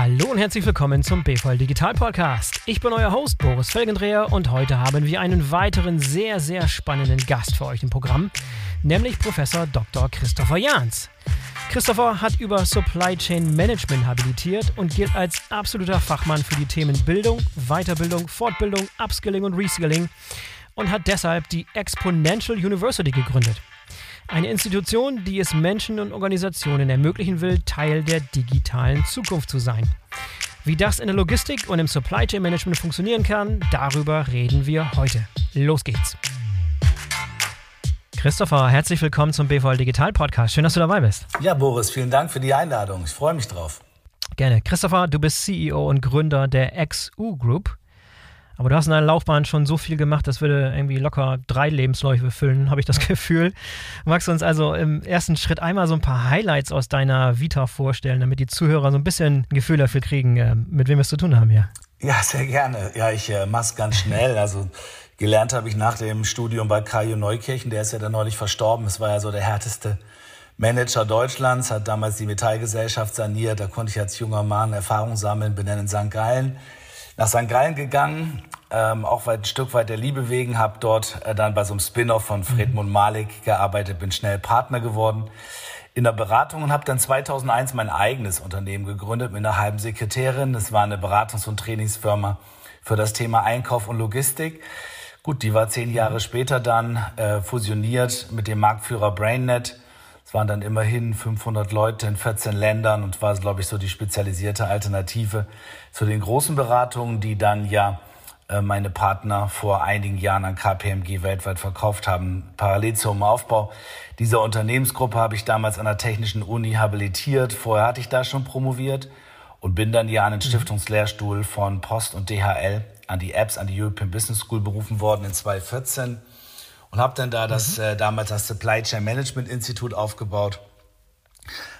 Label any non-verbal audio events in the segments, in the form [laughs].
Hallo und herzlich willkommen zum BVL Digital Podcast. Ich bin euer Host Boris Felgendreher und heute haben wir einen weiteren sehr, sehr spannenden Gast für euch im Programm, nämlich Professor Dr. Christopher Jahns. Christopher hat über Supply Chain Management habilitiert und gilt als absoluter Fachmann für die Themen Bildung, Weiterbildung, Fortbildung, Upskilling und Reskilling und hat deshalb die Exponential University gegründet. Eine Institution, die es Menschen und Organisationen ermöglichen will, Teil der digitalen Zukunft zu sein. Wie das in der Logistik und im Supply Chain Management funktionieren kann, darüber reden wir heute. Los geht's. Christopher, herzlich willkommen zum BVL Digital Podcast. Schön, dass du dabei bist. Ja, Boris, vielen Dank für die Einladung. Ich freue mich drauf. Gerne. Christopher, du bist CEO und Gründer der XU Group. Aber du hast in deiner Laufbahn schon so viel gemacht, das würde irgendwie locker drei Lebensläufe füllen, habe ich das [laughs] Gefühl. Magst du uns also im ersten Schritt einmal so ein paar Highlights aus deiner Vita vorstellen, damit die Zuhörer so ein bisschen ein Gefühl dafür kriegen, äh, mit wem wir es zu tun haben hier? Ja, sehr gerne. Ja, ich äh, mach's ganz schnell. Also gelernt habe ich nach dem Studium bei Kajo Neukirchen, der ist ja dann neulich verstorben. Es war ja so der härteste Manager Deutschlands, hat damals die Metallgesellschaft saniert. Da konnte ich als junger Mann Erfahrung sammeln, in St. Gallen nach St. Gallen gegangen, ähm, auch weit, ein Stück weit der Liebe wegen, habe dort äh, dann bei so einem Spin-off von Fredmund Malik gearbeitet, bin schnell Partner geworden in der Beratung und habe dann 2001 mein eigenes Unternehmen gegründet mit einer halben Sekretärin. Das war eine Beratungs- und Trainingsfirma für das Thema Einkauf und Logistik. Gut, die war zehn Jahre später dann äh, fusioniert mit dem Marktführer BrainNet es waren dann immerhin 500 Leute in 14 Ländern und war, glaube ich, so die spezialisierte Alternative zu den großen Beratungen, die dann ja äh, meine Partner vor einigen Jahren an KPMG weltweit verkauft haben. Parallel zum Aufbau dieser Unternehmensgruppe habe ich damals an der Technischen Uni habilitiert. Vorher hatte ich da schon promoviert und bin dann ja an den mhm. Stiftungslehrstuhl von Post und DHL an die Apps, an die European Business School berufen worden in 2014 und habe dann da das mhm. äh, damals das Supply Chain Management Institut aufgebaut,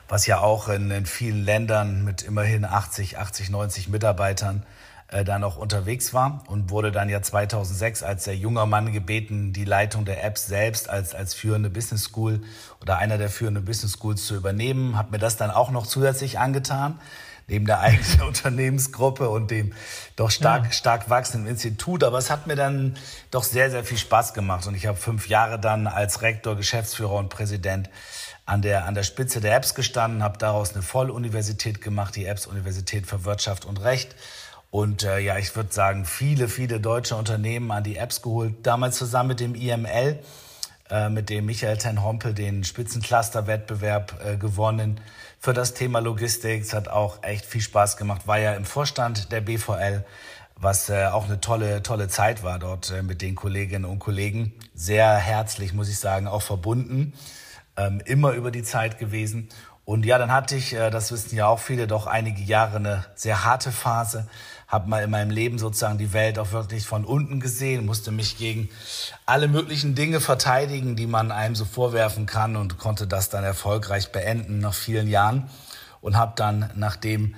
was ja auch in, in vielen Ländern mit immerhin 80, 80, 90 Mitarbeitern äh, dann auch unterwegs war und wurde dann ja 2006 als der junger Mann gebeten, die Leitung der Apps selbst als, als führende Business School oder einer der führenden Business Schools zu übernehmen. Habe mir das dann auch noch zusätzlich angetan neben der eigenen [laughs] Unternehmensgruppe und dem doch stark, ja. stark wachsenden Institut. Aber es hat mir dann doch sehr, sehr viel Spaß gemacht. Und ich habe fünf Jahre dann als Rektor, Geschäftsführer und Präsident an der, an der Spitze der Apps gestanden, habe daraus eine Volluniversität gemacht, die Apps Universität für Wirtschaft und Recht. Und äh, ja, ich würde sagen, viele, viele deutsche Unternehmen an die Apps geholt. Damals zusammen mit dem IML, äh, mit dem Michael Ten Hompel den Spitzencluster-Wettbewerb äh, gewonnen für das Thema Logistik. Es hat auch echt viel Spaß gemacht. War ja im Vorstand der BVL, was äh, auch eine tolle, tolle Zeit war dort äh, mit den Kolleginnen und Kollegen. Sehr herzlich, muss ich sagen, auch verbunden. Ähm, immer über die Zeit gewesen. Und ja, dann hatte ich, äh, das wissen ja auch viele, doch einige Jahre eine sehr harte Phase habe mal in meinem Leben sozusagen die Welt auch wirklich von unten gesehen, musste mich gegen alle möglichen Dinge verteidigen, die man einem so vorwerfen kann und konnte das dann erfolgreich beenden nach vielen Jahren und habe dann, nachdem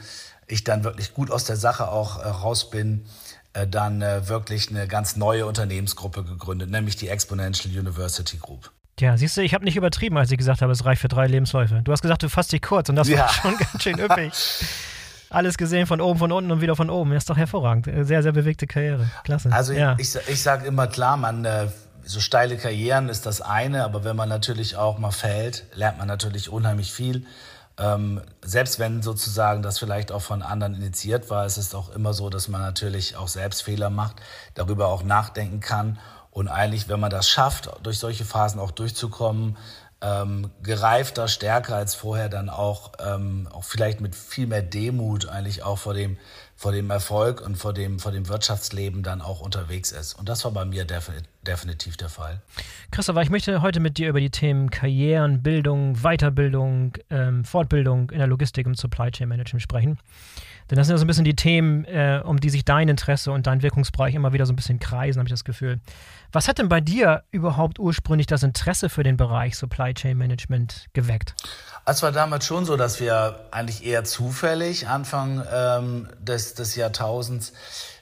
ich dann wirklich gut aus der Sache auch äh, raus bin, äh, dann äh, wirklich eine ganz neue Unternehmensgruppe gegründet, nämlich die Exponential University Group. Ja, siehst du, ich habe nicht übertrieben, als ich gesagt habe, es reicht für drei Lebensläufe. Du hast gesagt, du fasst dich kurz und das ja. war schon ganz schön üppig. [laughs] alles gesehen von oben, von unten und wieder von oben. Das ist doch hervorragend. Sehr, sehr bewegte Karriere. Klasse. Also ja. ich, ich sage immer klar, man, äh, so steile Karrieren ist das eine, aber wenn man natürlich auch mal fällt, lernt man natürlich unheimlich viel. Ähm, selbst wenn sozusagen das vielleicht auch von anderen initiiert war, ist es auch immer so, dass man natürlich auch selbst Fehler macht, darüber auch nachdenken kann. Und eigentlich, wenn man das schafft, durch solche Phasen auch durchzukommen, ähm, gereifter, stärker als vorher, dann auch, ähm, auch vielleicht mit viel mehr Demut eigentlich auch vor dem, vor dem Erfolg und vor dem, vor dem Wirtschaftsleben dann auch unterwegs ist. Und das war bei mir definitiv der Fall. Christopher, ich möchte heute mit dir über die Themen Karrieren, Bildung, Weiterbildung, ähm, Fortbildung in der Logistik und Supply Chain Management sprechen. Denn das sind ja so ein bisschen die Themen, äh, um die sich dein Interesse und dein Wirkungsbereich immer wieder so ein bisschen kreisen, habe ich das Gefühl. Was hat denn bei dir überhaupt ursprünglich das Interesse für den Bereich Supply Chain Management geweckt? Es war damals schon so, dass wir eigentlich eher zufällig Anfang ähm, des, des Jahrtausends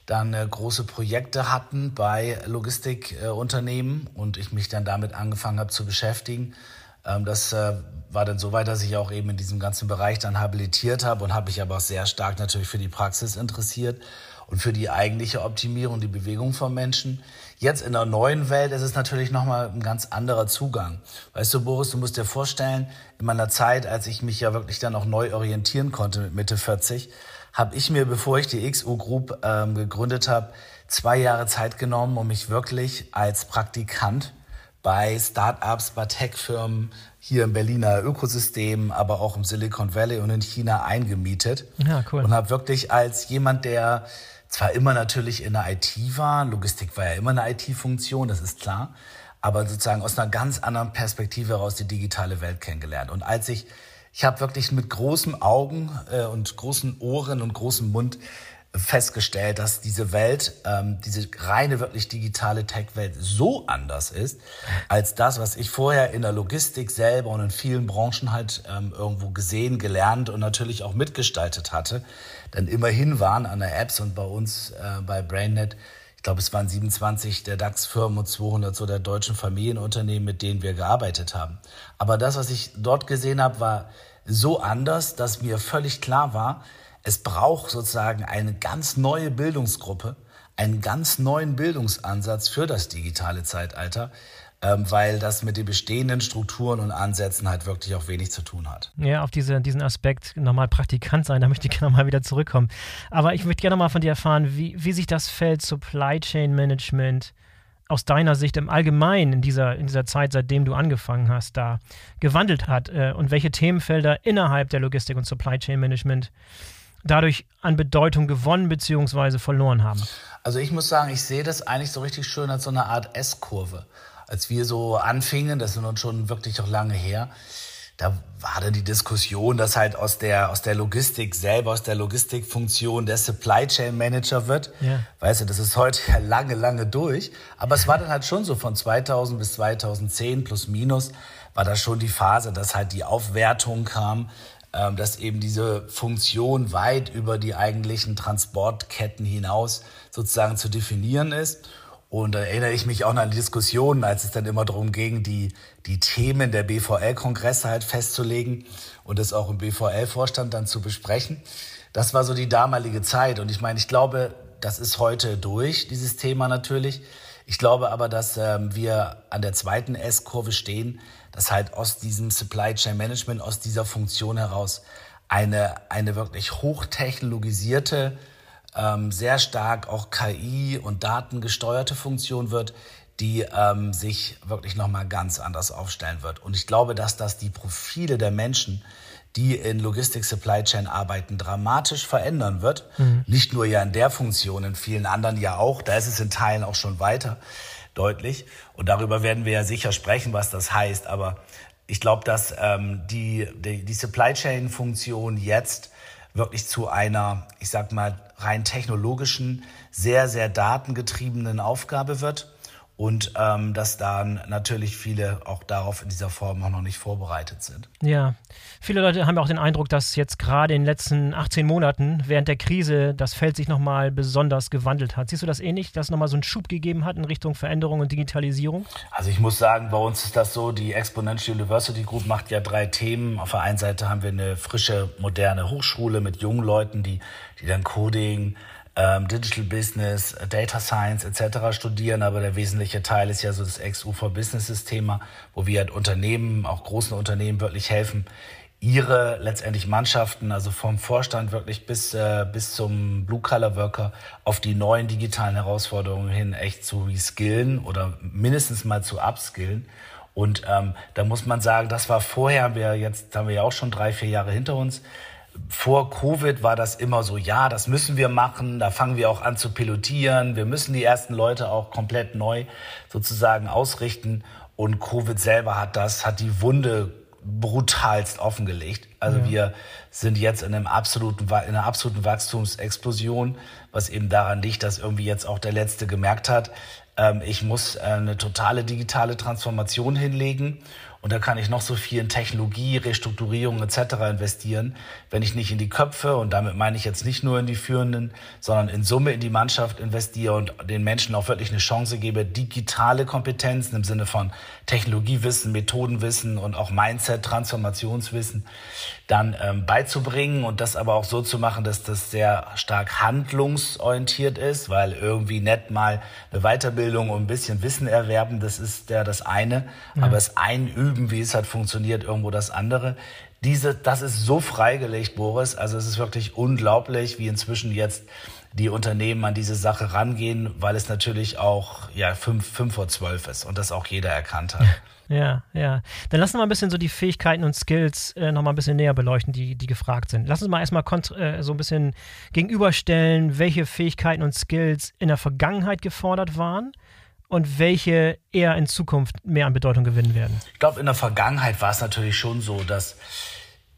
dann äh, große Projekte hatten bei Logistikunternehmen äh, und ich mich dann damit angefangen habe zu beschäftigen das äh, war dann so weit, dass ich auch eben in diesem ganzen Bereich dann habilitiert habe und habe mich aber auch sehr stark natürlich für die Praxis interessiert und für die eigentliche Optimierung, die Bewegung von Menschen. Jetzt in der neuen Welt ist es natürlich nochmal ein ganz anderer Zugang. Weißt du, Boris, du musst dir vorstellen, in meiner Zeit, als ich mich ja wirklich dann auch neu orientieren konnte mit Mitte 40, habe ich mir, bevor ich die XU Group ähm, gegründet habe, zwei Jahre Zeit genommen, um mich wirklich als Praktikant bei Startups, bei Tech-Firmen hier im Berliner Ökosystem, aber auch im Silicon Valley und in China eingemietet. Ja, cool. Und habe wirklich als jemand, der zwar immer natürlich in der IT war, Logistik war ja immer eine IT-Funktion, das ist klar, aber sozusagen aus einer ganz anderen Perspektive heraus die digitale Welt kennengelernt. Und als ich, ich habe wirklich mit großen Augen äh, und großen Ohren und großem Mund festgestellt, dass diese Welt, ähm, diese reine wirklich digitale Tech-Welt so anders ist, als das, was ich vorher in der Logistik selber und in vielen Branchen halt ähm, irgendwo gesehen, gelernt und natürlich auch mitgestaltet hatte. Denn immerhin waren an der Apps und bei uns äh, bei BrainNet, ich glaube, es waren 27 der DAX-Firmen und 200 so der deutschen Familienunternehmen, mit denen wir gearbeitet haben. Aber das, was ich dort gesehen habe, war so anders, dass mir völlig klar war, es braucht sozusagen eine ganz neue Bildungsgruppe, einen ganz neuen Bildungsansatz für das digitale Zeitalter, ähm, weil das mit den bestehenden Strukturen und Ansätzen halt wirklich auch wenig zu tun hat. Ja, auf diese, diesen Aspekt nochmal Praktikant sein, [laughs] da möchte ich gerne mal wieder zurückkommen. Aber ich möchte gerne mal von dir erfahren, wie, wie sich das Feld Supply Chain Management aus deiner Sicht im Allgemeinen in dieser, in dieser Zeit, seitdem du angefangen hast, da gewandelt hat äh, und welche Themenfelder innerhalb der Logistik und Supply Chain Management dadurch an Bedeutung gewonnen bzw. verloren haben? Also ich muss sagen, ich sehe das eigentlich so richtig schön als so eine Art S-Kurve. Als wir so anfingen, das sind uns schon wirklich auch lange her, da war dann die Diskussion, dass halt aus der, aus der Logistik selber, aus der Logistikfunktion der Supply Chain Manager wird. Ja. Weißt du, das ist heute ja lange, lange durch. Aber es war dann halt schon so von 2000 bis 2010 plus minus war da schon die Phase, dass halt die Aufwertung kam, dass eben diese Funktion weit über die eigentlichen Transportketten hinaus sozusagen zu definieren ist. Und da erinnere ich mich auch an die Diskussionen, als es dann immer darum ging, die, die Themen der BVL-Kongresse halt festzulegen und das auch im BVL-Vorstand dann zu besprechen. Das war so die damalige Zeit. Und ich meine, ich glaube, das ist heute durch, dieses Thema natürlich. Ich glaube aber, dass ähm, wir an der zweiten S-Kurve stehen, dass halt aus diesem Supply Chain Management, aus dieser Funktion heraus eine, eine wirklich hochtechnologisierte, ähm, sehr stark auch KI und datengesteuerte Funktion wird, die ähm, sich wirklich nochmal ganz anders aufstellen wird. Und ich glaube, dass das die Profile der Menschen, die in Logistik Supply Chain arbeiten, dramatisch verändern wird. Mhm. Nicht nur ja in der Funktion, in vielen anderen ja auch. Da ist es in Teilen auch schon weiter deutlich. Und darüber werden wir ja sicher sprechen, was das heißt. Aber ich glaube, dass ähm, die, die, die Supply Chain-Funktion jetzt wirklich zu einer, ich sag mal, rein technologischen, sehr, sehr datengetriebenen Aufgabe wird und ähm, dass dann natürlich viele auch darauf in dieser Form auch noch nicht vorbereitet sind. Ja, viele Leute haben auch den Eindruck, dass jetzt gerade in den letzten 18 Monaten während der Krise das Feld sich nochmal besonders gewandelt hat. Siehst du das ähnlich, dass es nochmal so einen Schub gegeben hat in Richtung Veränderung und Digitalisierung? Also ich muss sagen, bei uns ist das so, die Exponential University Group macht ja drei Themen. Auf der einen Seite haben wir eine frische, moderne Hochschule mit jungen Leuten, die, die dann Coding, ähm, Digital Business, Data Science etc. studieren, aber der wesentliche Teil ist ja so das Ex-UFA Business System, wo wir halt Unternehmen, auch großen Unternehmen wirklich helfen, ihre letztendlich Mannschaften, also vom Vorstand wirklich bis, äh, bis zum Blue-Collar-Worker auf die neuen digitalen Herausforderungen hin echt zu reskillen oder mindestens mal zu upskillen. Und ähm, da muss man sagen, das war vorher, wir jetzt haben wir ja auch schon drei, vier Jahre hinter uns, vor Covid war das immer so, ja, das müssen wir machen, da fangen wir auch an zu pilotieren, wir müssen die ersten Leute auch komplett neu sozusagen ausrichten und Covid selber hat das, hat die Wunde brutalst offengelegt. Also ja. wir sind jetzt in, einem absoluten, in einer absoluten Wachstumsexplosion, was eben daran liegt, dass irgendwie jetzt auch der Letzte gemerkt hat, ähm, ich muss äh, eine totale digitale Transformation hinlegen Und da kann ich noch so viel in Technologie, Restrukturierung etc. investieren, wenn ich nicht in die Köpfe und damit meine ich jetzt nicht nur in die Führenden, sondern in Summe in die Mannschaft investiere und den Menschen auch wirklich eine Chance gebe, digitale Kompetenzen im Sinne von Technologiewissen, Methodenwissen und auch Mindset, Transformationswissen dann ähm, beizubringen und das aber auch so zu machen, dass das sehr stark handlungsorientiert ist, weil irgendwie nett mal eine Weiterbildung und ein bisschen Wissen erwerben, das ist ja das eine, ja. aber es einüben, wie es halt funktioniert, irgendwo das andere. Diese, das ist so freigelegt, Boris. Also es ist wirklich unglaublich, wie inzwischen jetzt die Unternehmen an diese Sache rangehen, weil es natürlich auch ja fünf, fünf vor zwölf ist und das auch jeder erkannt hat. [laughs] Ja, ja. Dann lassen wir mal ein bisschen so die Fähigkeiten und Skills äh, nochmal ein bisschen näher beleuchten, die, die gefragt sind. Lass uns mal erstmal äh, so ein bisschen gegenüberstellen, welche Fähigkeiten und Skills in der Vergangenheit gefordert waren und welche eher in Zukunft mehr an Bedeutung gewinnen werden. Ich glaube, in der Vergangenheit war es natürlich schon so, dass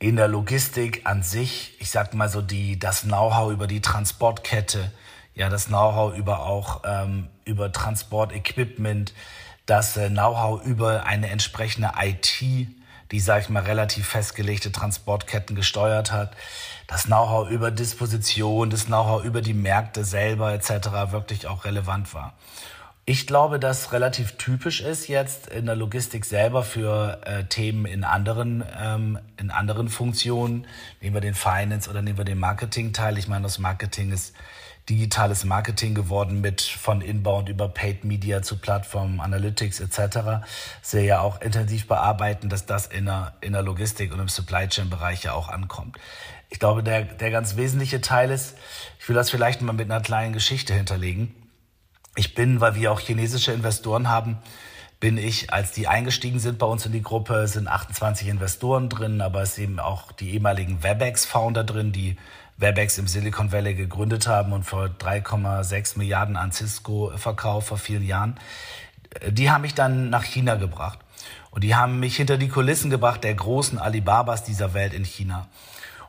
in der Logistik an sich, ich sag mal so, die, das Know-how über die Transportkette, ja, das Know-how über auch ähm, über Transportequipment, das äh, Know-how über eine entsprechende IT, die, sage ich mal, relativ festgelegte Transportketten gesteuert hat, das Know-how über Disposition, das Know-how über die Märkte selber etc. wirklich auch relevant war. Ich glaube, dass relativ typisch ist jetzt in der Logistik selber für äh, Themen in anderen, ähm, in anderen Funktionen. Nehmen wir den Finance oder nehmen wir den Marketing-Teil. Ich meine, das Marketing ist digitales Marketing geworden mit von Inbound über Paid Media zu Plattformen, Analytics etc. Sehr ja auch intensiv bearbeiten, dass das in der, in der Logistik und im Supply Chain Bereich ja auch ankommt. Ich glaube, der, der ganz wesentliche Teil ist, ich will das vielleicht mal mit einer kleinen Geschichte hinterlegen. Ich bin, weil wir auch chinesische Investoren haben, bin ich, als die eingestiegen sind bei uns in die Gruppe, sind 28 Investoren drin, aber es sind eben auch die ehemaligen Webex-Founder drin, die Webex im Silicon Valley gegründet haben und vor 3,6 Milliarden an Cisco verkauft vor vielen Jahren. Die haben mich dann nach China gebracht. Und die haben mich hinter die Kulissen gebracht der großen Alibabas dieser Welt in China.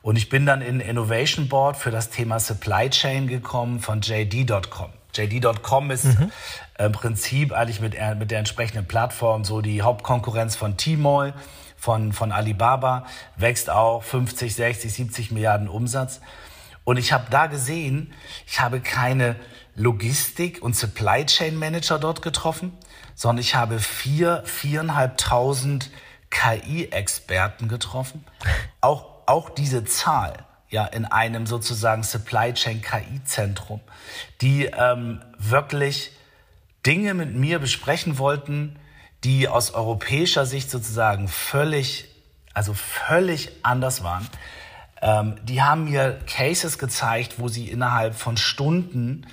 Und ich bin dann in Innovation Board für das Thema Supply Chain gekommen von JD.com. JD.com ist mhm. im Prinzip eigentlich mit, mit der entsprechenden Plattform so die Hauptkonkurrenz von Tmall von, von Alibaba, wächst auch 50, 60, 70 Milliarden Umsatz. Und ich habe da gesehen, ich habe keine Logistik- und Supply Chain Manager dort getroffen, sondern ich habe vier, viereinhalbtausend KI-Experten getroffen. Auch, auch diese Zahl, ja, in einem sozusagen Supply Chain KI-Zentrum, die ähm, wirklich Dinge mit mir besprechen wollten, die aus europäischer Sicht sozusagen völlig, also völlig anders waren. Ähm, die haben mir Cases gezeigt, wo sie innerhalb von Stunden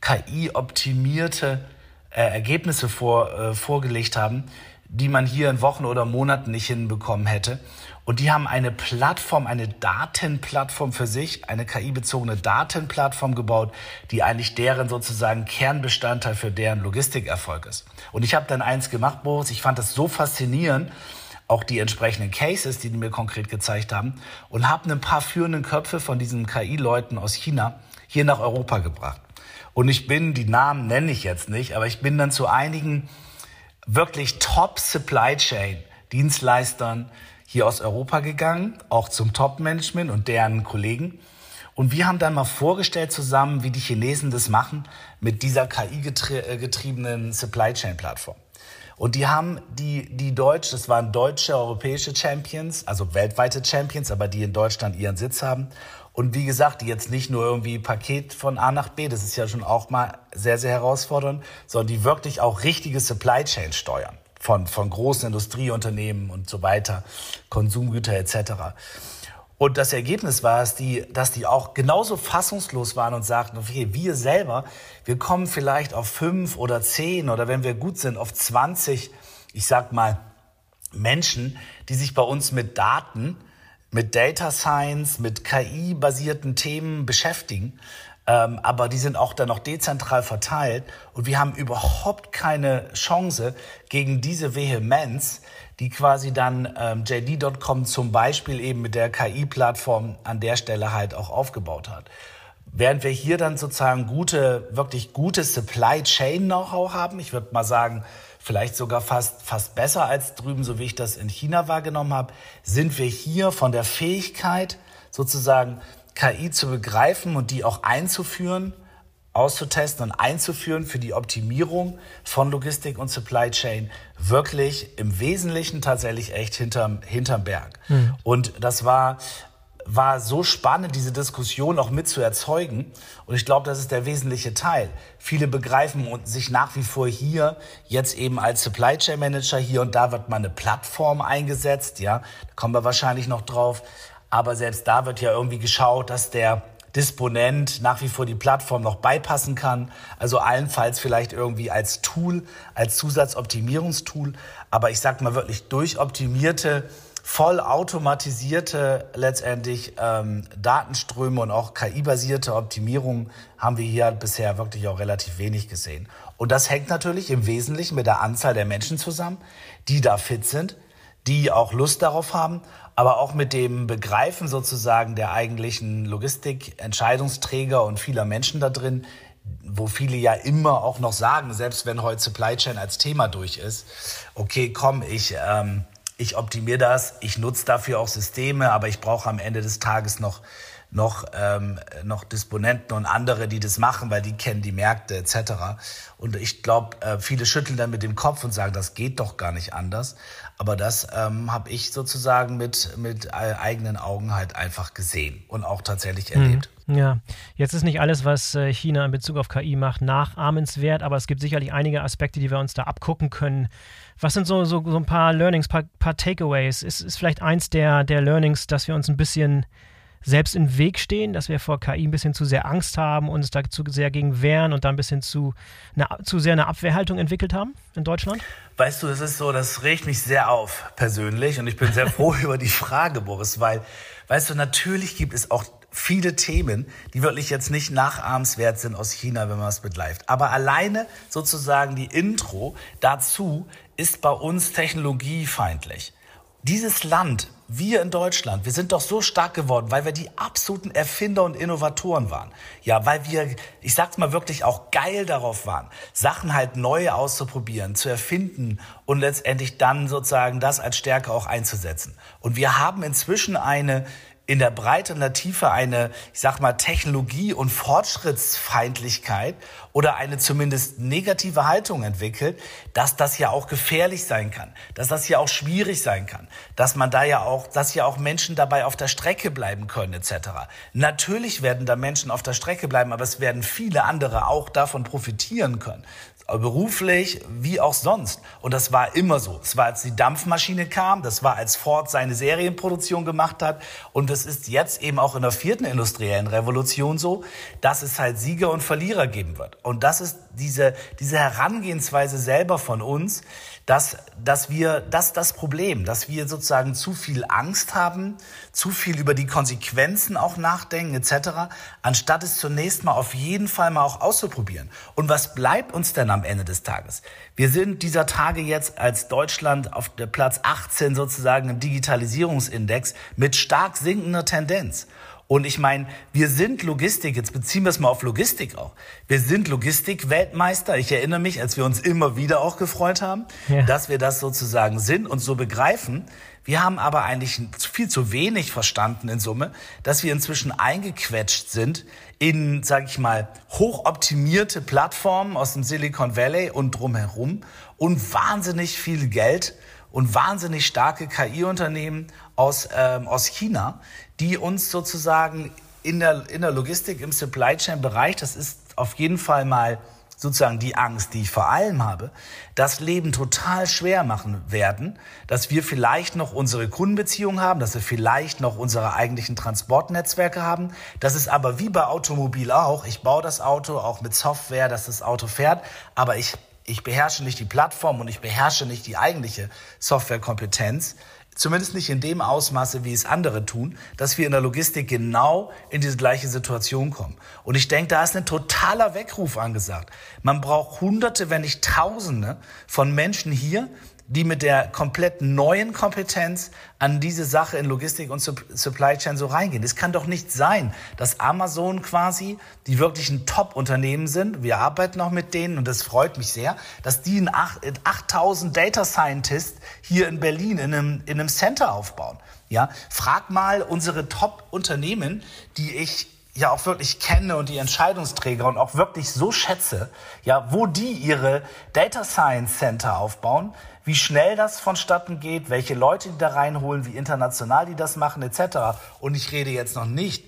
KI-optimierte äh, Ergebnisse vor, äh, vorgelegt haben, die man hier in Wochen oder Monaten nicht hinbekommen hätte. Und die haben eine Plattform, eine Datenplattform für sich, eine KI-bezogene Datenplattform gebaut, die eigentlich deren sozusagen Kernbestandteil für deren Logistikerfolg ist. Und ich habe dann eins gemacht, Boris, ich fand das so faszinierend, auch die entsprechenden Cases, die die mir konkret gezeigt haben, und habe ein paar führenden Köpfe von diesen KI-Leuten aus China hier nach Europa gebracht. Und ich bin, die Namen nenne ich jetzt nicht, aber ich bin dann zu einigen wirklich Top Supply Chain Dienstleistern hier aus Europa gegangen, auch zum Top-Management und deren Kollegen. Und wir haben dann mal vorgestellt zusammen, wie die Chinesen das machen mit dieser KI-getriebenen Supply Chain Plattform. Und die haben die, die Deutsch, das waren deutsche, europäische Champions, also weltweite Champions, aber die in Deutschland ihren Sitz haben. Und wie gesagt, die jetzt nicht nur irgendwie Paket von A nach B, das ist ja schon auch mal sehr, sehr herausfordernd, sondern die wirklich auch richtige Supply Chain steuern von, von großen Industrieunternehmen und so weiter, Konsumgüter etc. Und das Ergebnis war, dass die, dass die auch genauso fassungslos waren und sagten, okay, wir selber, wir kommen vielleicht auf fünf oder zehn oder wenn wir gut sind, auf 20, ich sag mal, Menschen, die sich bei uns mit Daten, mit Data Science, mit KI-basierten Themen beschäftigen. Ähm, aber die sind auch dann noch dezentral verteilt und wir haben überhaupt keine Chance gegen diese Vehemenz, die quasi dann ähm, JD.com zum Beispiel eben mit der KI-Plattform an der Stelle halt auch aufgebaut hat. während wir hier dann sozusagen gute, wirklich gute Supply Chain Know-how haben. Ich würde mal sagen, vielleicht sogar fast, fast besser als drüben, so wie ich das in China wahrgenommen habe, sind wir hier von der Fähigkeit, sozusagen KI zu begreifen und die auch einzuführen, auszutesten und einzuführen für die Optimierung von Logistik und Supply Chain wirklich im Wesentlichen tatsächlich echt hinterm, hinterm Berg. Mhm. Und das war war so spannend, diese Diskussion auch mit zu erzeugen. Und ich glaube, das ist der wesentliche Teil. Viele begreifen und sich nach wie vor hier jetzt eben als Supply Chain Manager hier und da wird mal eine Plattform eingesetzt. Ja, da kommen wir wahrscheinlich noch drauf. Aber selbst da wird ja irgendwie geschaut, dass der Disponent nach wie vor die Plattform noch beipassen kann. Also allenfalls vielleicht irgendwie als Tool, als Zusatzoptimierungstool. Aber ich sag mal wirklich durchoptimierte vollautomatisierte letztendlich ähm, Datenströme und auch KI-basierte Optimierung haben wir hier bisher wirklich auch relativ wenig gesehen. Und das hängt natürlich im Wesentlichen mit der Anzahl der Menschen zusammen, die da fit sind, die auch Lust darauf haben, aber auch mit dem Begreifen sozusagen der eigentlichen Logistik, Entscheidungsträger und vieler Menschen da drin, wo viele ja immer auch noch sagen, selbst wenn heute Supply Chain als Thema durch ist, okay, komm, ich ähm, ich optimiere das, ich nutze dafür auch Systeme, aber ich brauche am Ende des Tages noch noch, ähm, noch Disponenten und andere, die das machen, weil die kennen die Märkte etc. Und ich glaube, äh, viele schütteln dann mit dem Kopf und sagen, das geht doch gar nicht anders. Aber das ähm, habe ich sozusagen mit, mit äh, eigenen Augen halt einfach gesehen und auch tatsächlich mhm. erlebt. Ja, jetzt ist nicht alles, was äh, China in Bezug auf KI macht, nachahmenswert, aber es gibt sicherlich einige Aspekte, die wir uns da abgucken können was sind so, so, so ein paar Learnings, paar, paar Takeaways? Ist, ist vielleicht eins der, der Learnings, dass wir uns ein bisschen selbst im Weg stehen, dass wir vor KI ein bisschen zu sehr Angst haben, und uns da zu sehr gegen wehren und da ein bisschen zu, eine, zu sehr eine Abwehrhaltung entwickelt haben in Deutschland? Weißt du, es ist so, das regt mich sehr auf persönlich und ich bin sehr froh [laughs] über die Frage, Boris, weil, weißt du, natürlich gibt es auch viele Themen, die wirklich jetzt nicht nachahmenswert sind aus China, wenn man es begreift. Aber alleine sozusagen die Intro dazu ist bei uns technologiefeindlich. Dieses Land, wir in Deutschland, wir sind doch so stark geworden, weil wir die absoluten Erfinder und Innovatoren waren. Ja, weil wir, ich sag's mal wirklich auch geil darauf waren, Sachen halt neu auszuprobieren, zu erfinden und letztendlich dann sozusagen das als Stärke auch einzusetzen. Und wir haben inzwischen eine in der Breite und der Tiefe eine, ich sag mal, Technologie- und Fortschrittsfeindlichkeit oder eine zumindest negative Haltung entwickelt, dass das ja auch gefährlich sein kann, dass das ja auch schwierig sein kann, dass man da ja auch, dass ja auch Menschen dabei auf der Strecke bleiben können, etc. Natürlich werden da Menschen auf der Strecke bleiben, aber es werden viele andere auch davon profitieren können beruflich wie auch sonst. Und das war immer so. Es war, als die Dampfmaschine kam, das war, als Ford seine Serienproduktion gemacht hat. Und es ist jetzt eben auch in der vierten industriellen Revolution so, dass es halt Sieger und Verlierer geben wird. Und das ist diese, diese Herangehensweise selber von uns, dass, dass wir, das das Problem, dass wir sozusagen zu viel Angst haben, zu viel über die Konsequenzen auch nachdenken etc., anstatt es zunächst mal auf jeden Fall mal auch auszuprobieren. Und was bleibt uns denn am Ende des Tages? Wir sind dieser Tage jetzt als Deutschland auf der Platz 18 sozusagen im Digitalisierungsindex mit stark sinkender Tendenz. Und ich meine, wir sind Logistik, jetzt beziehen wir es mal auf Logistik auch. Wir sind Logistik-Weltmeister. Ich erinnere mich, als wir uns immer wieder auch gefreut haben, ja. dass wir das sozusagen sind und so begreifen. Wir haben aber eigentlich viel zu wenig verstanden in Summe, dass wir inzwischen eingequetscht sind in, sage ich mal, hochoptimierte Plattformen aus dem Silicon Valley und drumherum und wahnsinnig viel Geld und wahnsinnig starke KI-Unternehmen aus, ähm, aus China, die uns sozusagen in der, in der Logistik, im Supply Chain-Bereich, das ist auf jeden Fall mal sozusagen die Angst, die ich vor allem habe, das Leben total schwer machen werden, dass wir vielleicht noch unsere Kundenbeziehungen haben, dass wir vielleicht noch unsere eigentlichen Transportnetzwerke haben. Das ist aber wie bei Automobil auch. Ich baue das Auto auch mit Software, dass das Auto fährt, aber ich, ich beherrsche nicht die Plattform und ich beherrsche nicht die eigentliche Softwarekompetenz zumindest nicht in dem Ausmaße, wie es andere tun, dass wir in der Logistik genau in diese gleiche Situation kommen. Und ich denke, da ist ein totaler Weckruf angesagt. Man braucht Hunderte, wenn nicht Tausende von Menschen hier, die mit der komplett neuen Kompetenz an diese Sache in Logistik und Supply Chain so reingehen. Es kann doch nicht sein, dass Amazon quasi, die wirklich ein Top-Unternehmen sind, wir arbeiten auch mit denen und das freut mich sehr, dass die in 8000 Data Scientists hier in Berlin in einem, in einem Center aufbauen. Ja, frag mal unsere Top-Unternehmen, die ich ja auch wirklich kenne und die Entscheidungsträger und auch wirklich so schätze, ja, wo die ihre Data Science Center aufbauen, wie schnell das vonstatten geht, welche Leute die da reinholen, wie international die das machen, etc. Und ich rede jetzt noch nicht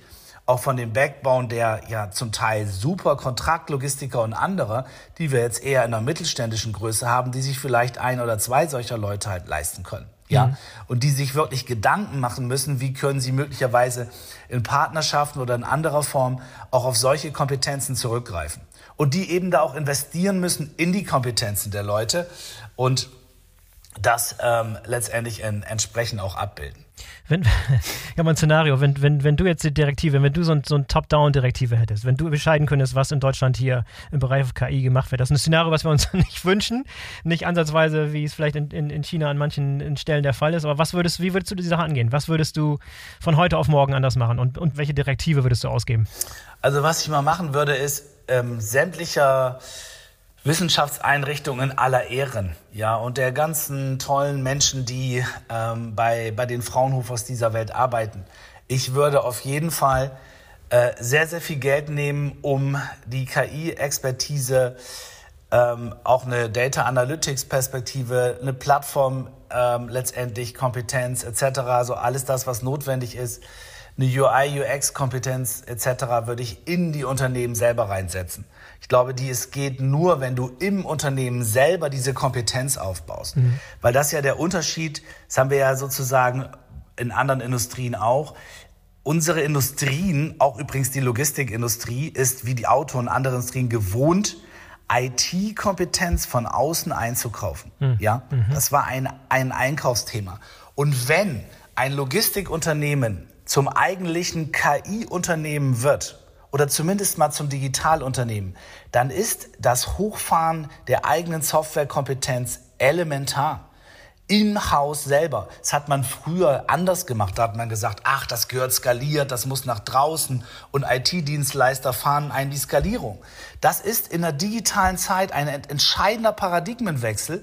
auch von dem Backbone der ja zum Teil super Kontraktlogistiker und andere, die wir jetzt eher in einer mittelständischen Größe haben, die sich vielleicht ein oder zwei solcher Leute halt leisten können. Ja, mhm. und die sich wirklich Gedanken machen müssen, wie können sie möglicherweise in Partnerschaften oder in anderer Form auch auf solche Kompetenzen zurückgreifen. Und die eben da auch investieren müssen in die Kompetenzen der Leute und das ähm, letztendlich in, entsprechend auch abbilden. Wenn, [laughs] ja, mal ein Szenario, wenn, wenn, wenn du jetzt die Direktive, wenn du so ein, so ein Top-Down-Direktive hättest, wenn du entscheiden könntest, was in Deutschland hier im Bereich KI gemacht wird, das ist ein Szenario, was wir uns [laughs] nicht wünschen, nicht ansatzweise, wie es vielleicht in, in, in China an manchen Stellen der Fall ist, aber was würdest, wie würdest du die Sache angehen? Was würdest du von heute auf morgen anders machen und, und welche Direktive würdest du ausgeben? Also was ich mal machen würde, ist ähm, sämtlicher Wissenschaftseinrichtungen aller Ehren, ja, und der ganzen tollen Menschen, die ähm, bei, bei den Fraunhofers dieser Welt arbeiten. Ich würde auf jeden Fall äh, sehr, sehr viel Geld nehmen, um die KI-Expertise, ähm, auch eine Data Analytics-Perspektive, eine Plattform, ähm, letztendlich Kompetenz etc., so alles das, was notwendig ist, eine UI, UX-Kompetenz etc., würde ich in die Unternehmen selber reinsetzen. Ich glaube, die es geht nur, wenn du im Unternehmen selber diese Kompetenz aufbaust. Mhm. Weil das ja der Unterschied, das haben wir ja sozusagen in anderen Industrien auch. Unsere Industrien, auch übrigens die Logistikindustrie, ist wie die Auto- und andere Industrien gewohnt, IT-Kompetenz von außen einzukaufen. Mhm. Ja, mhm. das war ein, ein Einkaufsthema. Und wenn ein Logistikunternehmen zum eigentlichen KI-Unternehmen wird, oder zumindest mal zum Digitalunternehmen, dann ist das Hochfahren der eigenen Softwarekompetenz elementar. Im Haus selber. Das hat man früher anders gemacht. Da hat man gesagt, ach, das gehört skaliert, das muss nach draußen und IT-Dienstleister fahren ein die Skalierung. Das ist in der digitalen Zeit ein entscheidender Paradigmenwechsel,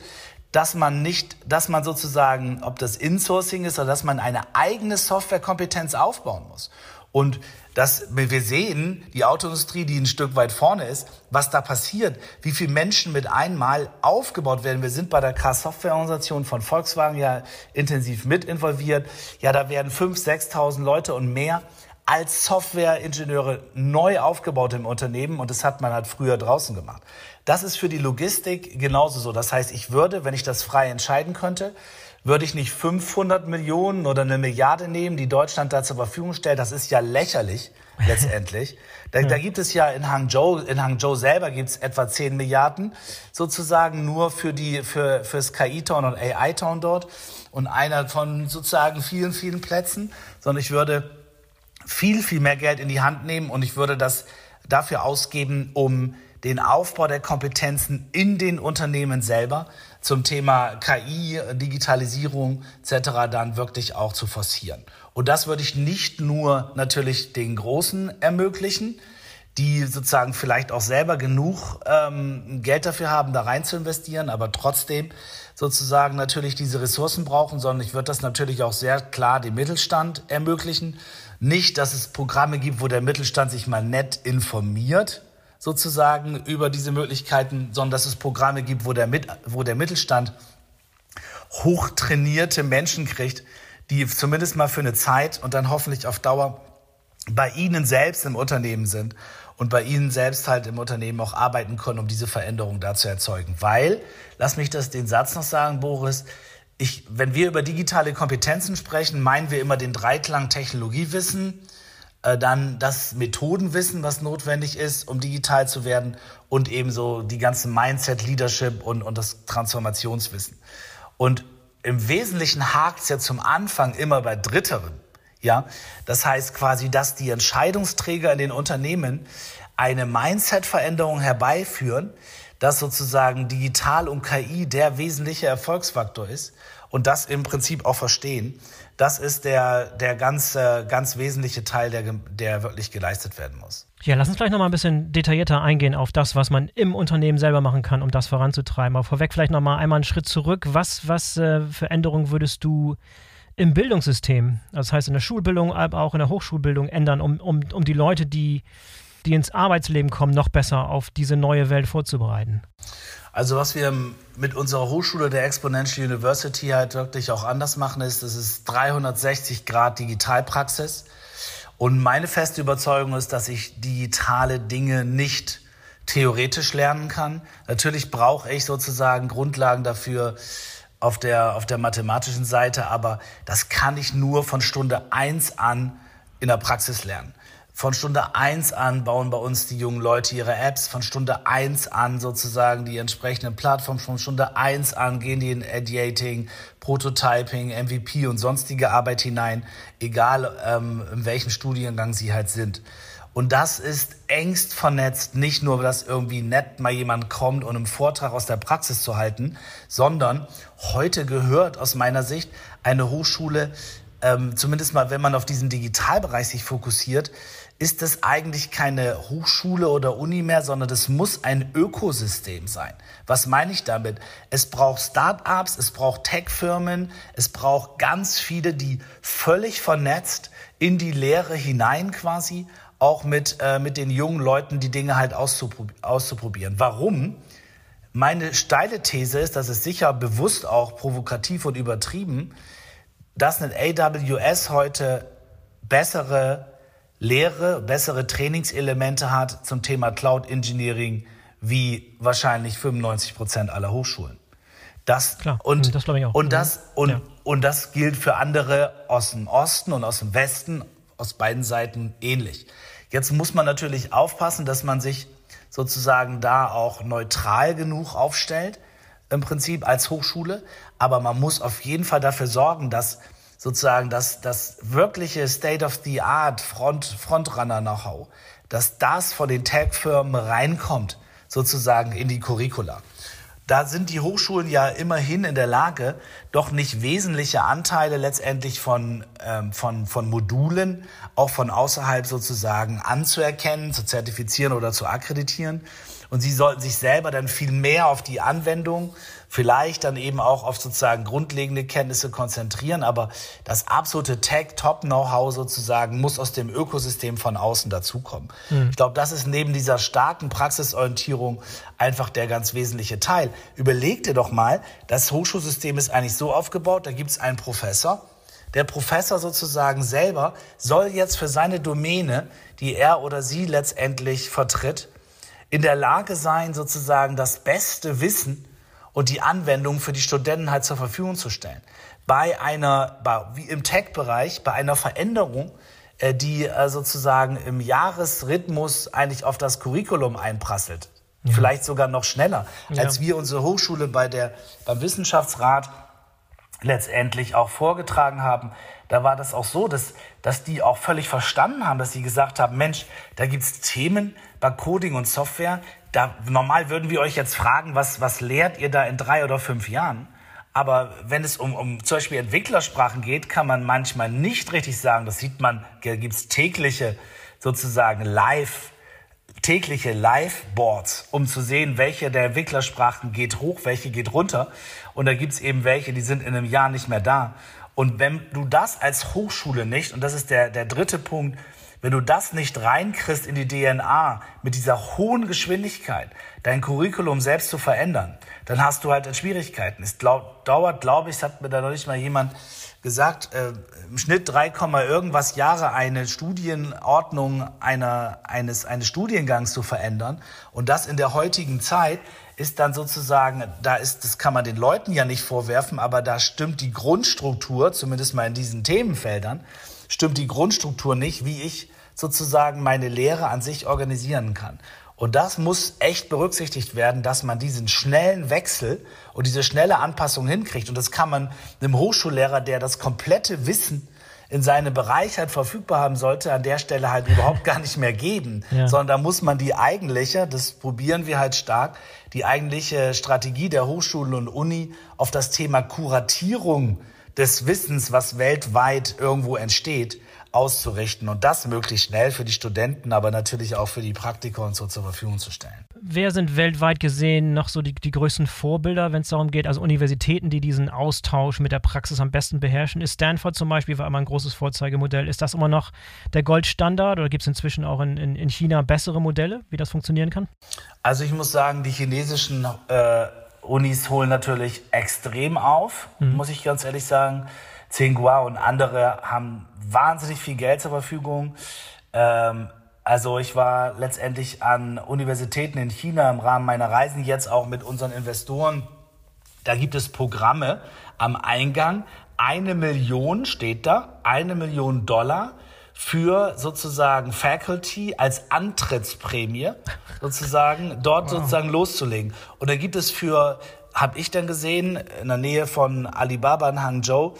dass man nicht, dass man sozusagen, ob das Insourcing ist oder dass man eine eigene Softwarekompetenz aufbauen muss. Und dass wir sehen, die Autoindustrie, die ein Stück weit vorne ist, was da passiert, wie viele Menschen mit einmal aufgebaut werden. Wir sind bei der Car-Software-Organisation von Volkswagen ja intensiv mit involviert. Ja, da werden 5.000, 6.000 Leute und mehr als Softwareingenieure neu aufgebaut im Unternehmen und das hat man halt früher draußen gemacht. Das ist für die Logistik genauso so. Das heißt, ich würde, wenn ich das frei entscheiden könnte, würde ich nicht 500 Millionen oder eine Milliarde nehmen, die Deutschland da zur Verfügung stellt? Das ist ja lächerlich [laughs] letztendlich. Da, ja. da gibt es ja in Hangzhou, in Hangzhou selber gibt es etwa 10 Milliarden sozusagen nur für die für fürs KI-Town und AI-Town dort und einer von sozusagen vielen vielen Plätzen, sondern ich würde viel viel mehr Geld in die Hand nehmen und ich würde das dafür ausgeben, um den Aufbau der Kompetenzen in den Unternehmen selber zum Thema KI, Digitalisierung etc. dann wirklich auch zu forcieren. Und das würde ich nicht nur natürlich den Großen ermöglichen, die sozusagen vielleicht auch selber genug ähm, Geld dafür haben, da rein zu investieren, aber trotzdem sozusagen natürlich diese Ressourcen brauchen, sondern ich würde das natürlich auch sehr klar dem Mittelstand ermöglichen. Nicht, dass es Programme gibt, wo der Mittelstand sich mal nett informiert, sozusagen über diese Möglichkeiten, sondern dass es Programme gibt, wo der, Mit wo der Mittelstand hochtrainierte Menschen kriegt, die zumindest mal für eine Zeit und dann hoffentlich auf Dauer bei Ihnen selbst im Unternehmen sind und bei Ihnen selbst halt im Unternehmen auch arbeiten können, um diese Veränderung da zu erzeugen. Weil, lass mich das den Satz noch sagen, Boris, ich, wenn wir über digitale Kompetenzen sprechen, meinen wir immer den Dreiklang Technologiewissen, dann das Methodenwissen, was notwendig ist, um digital zu werden und ebenso die ganzen Mindset, Leadership und, und das Transformationswissen. Und im Wesentlichen hakt es ja zum Anfang immer bei Dritteren. Ja, das heißt quasi, dass die Entscheidungsträger in den Unternehmen eine Mindset-Veränderung herbeiführen, dass sozusagen digital und KI der wesentliche Erfolgsfaktor ist und das im Prinzip auch verstehen. Das ist der, der ganz, ganz wesentliche Teil, der, der wirklich geleistet werden muss. Ja, lass uns gleich nochmal ein bisschen detaillierter eingehen auf das, was man im Unternehmen selber machen kann, um das voranzutreiben. Aber vorweg vielleicht nochmal einmal einen Schritt zurück. Was, was äh, für Änderungen würdest du im Bildungssystem, das heißt in der Schulbildung, aber auch in der Hochschulbildung ändern, um, um, um die Leute, die, die ins Arbeitsleben kommen, noch besser auf diese neue Welt vorzubereiten? Also was wir mit unserer Hochschule der Exponential University halt wirklich auch anders machen, ist, es ist 360 Grad Digitalpraxis. Und meine feste Überzeugung ist, dass ich digitale Dinge nicht theoretisch lernen kann. Natürlich brauche ich sozusagen Grundlagen dafür auf der, auf der mathematischen Seite, aber das kann ich nur von Stunde eins an in der Praxis lernen. Von Stunde eins an bauen bei uns die jungen Leute ihre Apps. Von Stunde eins an sozusagen die entsprechenden Plattformen. Von Stunde eins an gehen die in Ideating, Prototyping, MVP und sonstige Arbeit hinein, egal ähm, in welchem Studiengang sie halt sind. Und das ist engst vernetzt, nicht nur, dass irgendwie nett mal jemand kommt, um einen Vortrag aus der Praxis zu halten, sondern heute gehört aus meiner Sicht eine Hochschule, ähm, zumindest mal, wenn man auf diesen Digitalbereich sich fokussiert, ist es eigentlich keine Hochschule oder Uni mehr, sondern es muss ein Ökosystem sein. Was meine ich damit? Es braucht Start-ups, es braucht Tech-Firmen, es braucht ganz viele, die völlig vernetzt in die Lehre hinein quasi, auch mit, äh, mit den jungen Leuten die Dinge halt auszuprob auszuprobieren. Warum? Meine steile These ist, dass es sicher bewusst auch provokativ und übertrieben, dass ein AWS heute bessere Lehre, bessere Trainingselemente hat zum Thema Cloud Engineering wie wahrscheinlich 95 Prozent aller Hochschulen. Das, Klar, und, das glaube ich auch. Und das, und, ja. und das gilt für andere aus dem Osten und aus dem Westen, aus beiden Seiten ähnlich. Jetzt muss man natürlich aufpassen, dass man sich sozusagen da auch neutral genug aufstellt, im Prinzip als Hochschule. Aber man muss auf jeden Fall dafür sorgen, dass sozusagen das, das wirkliche State-of-the-Art Front, Frontrunner-Know-how, dass das von den Tech-Firmen reinkommt, sozusagen in die Curricula. Da sind die Hochschulen ja immerhin in der Lage, doch nicht wesentliche Anteile letztendlich von, ähm, von, von Modulen, auch von außerhalb sozusagen anzuerkennen, zu zertifizieren oder zu akkreditieren. Und sie sollten sich selber dann viel mehr auf die Anwendung vielleicht dann eben auch auf sozusagen grundlegende Kenntnisse konzentrieren, aber das absolute Tech-Top-Know-how sozusagen muss aus dem Ökosystem von außen dazukommen. Mhm. Ich glaube, das ist neben dieser starken Praxisorientierung einfach der ganz wesentliche Teil. Überleg dir doch mal, das Hochschulsystem ist eigentlich so aufgebaut, da gibt es einen Professor, der Professor sozusagen selber soll jetzt für seine Domäne, die er oder sie letztendlich vertritt, in der Lage sein, sozusagen das beste Wissen und die Anwendung für die Studenten halt zur Verfügung zu stellen. Bei einer, wie im Tech-Bereich, bei einer Veränderung, äh, die äh, sozusagen im Jahresrhythmus eigentlich auf das Curriculum einprasselt. Ja. Vielleicht sogar noch schneller, ja. als wir unsere Hochschule bei der, beim Wissenschaftsrat letztendlich auch vorgetragen haben. Da war das auch so, dass, dass die auch völlig verstanden haben, dass sie gesagt haben, Mensch, da gibt's Themen bei Coding und Software, da, normal würden wir euch jetzt fragen, was, was lehrt ihr da in drei oder fünf Jahren? Aber wenn es um, um zum Beispiel Entwicklersprachen geht, kann man manchmal nicht richtig sagen. Das sieht man, da gibt es tägliche sozusagen live, tägliche Live-Boards, um zu sehen, welche der Entwicklersprachen geht hoch, welche geht runter. Und da gibt es eben welche, die sind in einem Jahr nicht mehr da. Und wenn du das als Hochschule nicht, und das ist der, der dritte Punkt, wenn du das nicht reinkriegst in die DNA mit dieser hohen Geschwindigkeit, dein Curriculum selbst zu verändern, dann hast du halt Schwierigkeiten. Es dauert, glaube ich, hat mir da noch nicht mal jemand gesagt, äh, im Schnitt 3, irgendwas Jahre eine Studienordnung einer, eines, eines Studiengangs zu verändern. Und das in der heutigen Zeit ist dann sozusagen, da ist, das kann man den Leuten ja nicht vorwerfen, aber da stimmt die Grundstruktur, zumindest mal in diesen Themenfeldern, stimmt die Grundstruktur nicht, wie ich sozusagen meine Lehre an sich organisieren kann. Und das muss echt berücksichtigt werden, dass man diesen schnellen Wechsel und diese schnelle Anpassung hinkriegt. Und das kann man einem Hochschullehrer, der das komplette Wissen in seinem Bereich halt verfügbar haben sollte, an der Stelle halt überhaupt [laughs] gar nicht mehr geben, ja. sondern da muss man die eigentliche, das probieren wir halt stark, die eigentliche Strategie der Hochschulen und Uni auf das Thema Kuratierung des Wissens, was weltweit irgendwo entsteht, auszurichten und das möglichst schnell für die Studenten, aber natürlich auch für die Praktiker und so zur Verfügung zu stellen. Wer sind weltweit gesehen noch so die, die größten Vorbilder, wenn es darum geht, also Universitäten, die diesen Austausch mit der Praxis am besten beherrschen? Ist Stanford zum Beispiel war immer ein großes Vorzeigemodell. Ist das immer noch der Goldstandard oder gibt es inzwischen auch in, in, in, China bessere Modelle, wie das funktionieren kann? Also ich muss sagen, die chinesischen äh, Unis holen natürlich extrem auf, mhm. muss ich ganz ehrlich sagen. Tsinghua und andere haben wahnsinnig viel Geld zur Verfügung. Ähm, also ich war letztendlich an Universitäten in China im Rahmen meiner Reisen jetzt auch mit unseren Investoren. Da gibt es Programme am Eingang. Eine Million steht da, eine Million Dollar für sozusagen Faculty als Antrittsprämie sozusagen dort wow. sozusagen loszulegen. Und da gibt es für habe ich dann gesehen, in der Nähe von Alibaba in Hangzhou,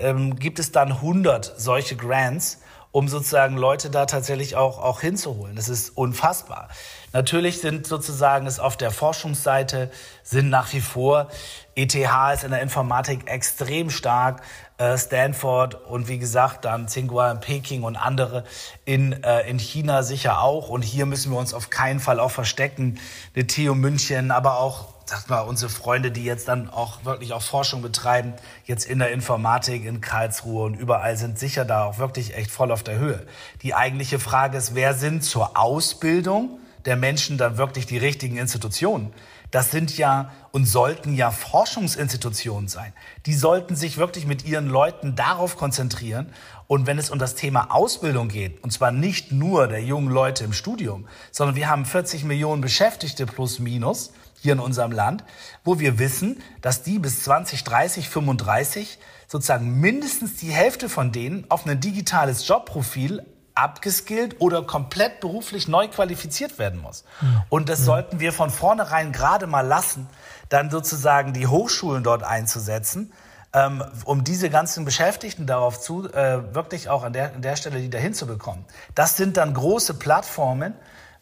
ähm, gibt es dann 100 solche Grants, um sozusagen Leute da tatsächlich auch, auch hinzuholen. Das ist unfassbar. Natürlich sind sozusagen es auf der Forschungsseite sind nach wie vor ETH ist in der Informatik extrem stark, äh, Stanford und wie gesagt dann Tsinghua in Peking und andere in, äh, in China sicher auch. Und hier müssen wir uns auf keinen Fall auch verstecken. Eine TU München, aber auch sag mal, unsere Freunde, die jetzt dann auch wirklich auch Forschung betreiben, jetzt in der Informatik in Karlsruhe und überall sind sicher da auch wirklich echt voll auf der Höhe. Die eigentliche Frage ist, wer sind zur Ausbildung der Menschen dann wirklich die richtigen Institutionen? Das sind ja und sollten ja Forschungsinstitutionen sein. Die sollten sich wirklich mit ihren Leuten darauf konzentrieren. Und wenn es um das Thema Ausbildung geht, und zwar nicht nur der jungen Leute im Studium, sondern wir haben 40 Millionen Beschäftigte plus minus, hier in unserem Land, wo wir wissen, dass die bis 2030, 35 sozusagen mindestens die Hälfte von denen auf ein digitales Jobprofil abgeskillt oder komplett beruflich neu qualifiziert werden muss. Und das sollten wir von vornherein gerade mal lassen, dann sozusagen die Hochschulen dort einzusetzen, ähm, um diese ganzen Beschäftigten darauf zu, äh, wirklich auch an der, an der Stelle die dahin zu bekommen. Das sind dann große Plattformen,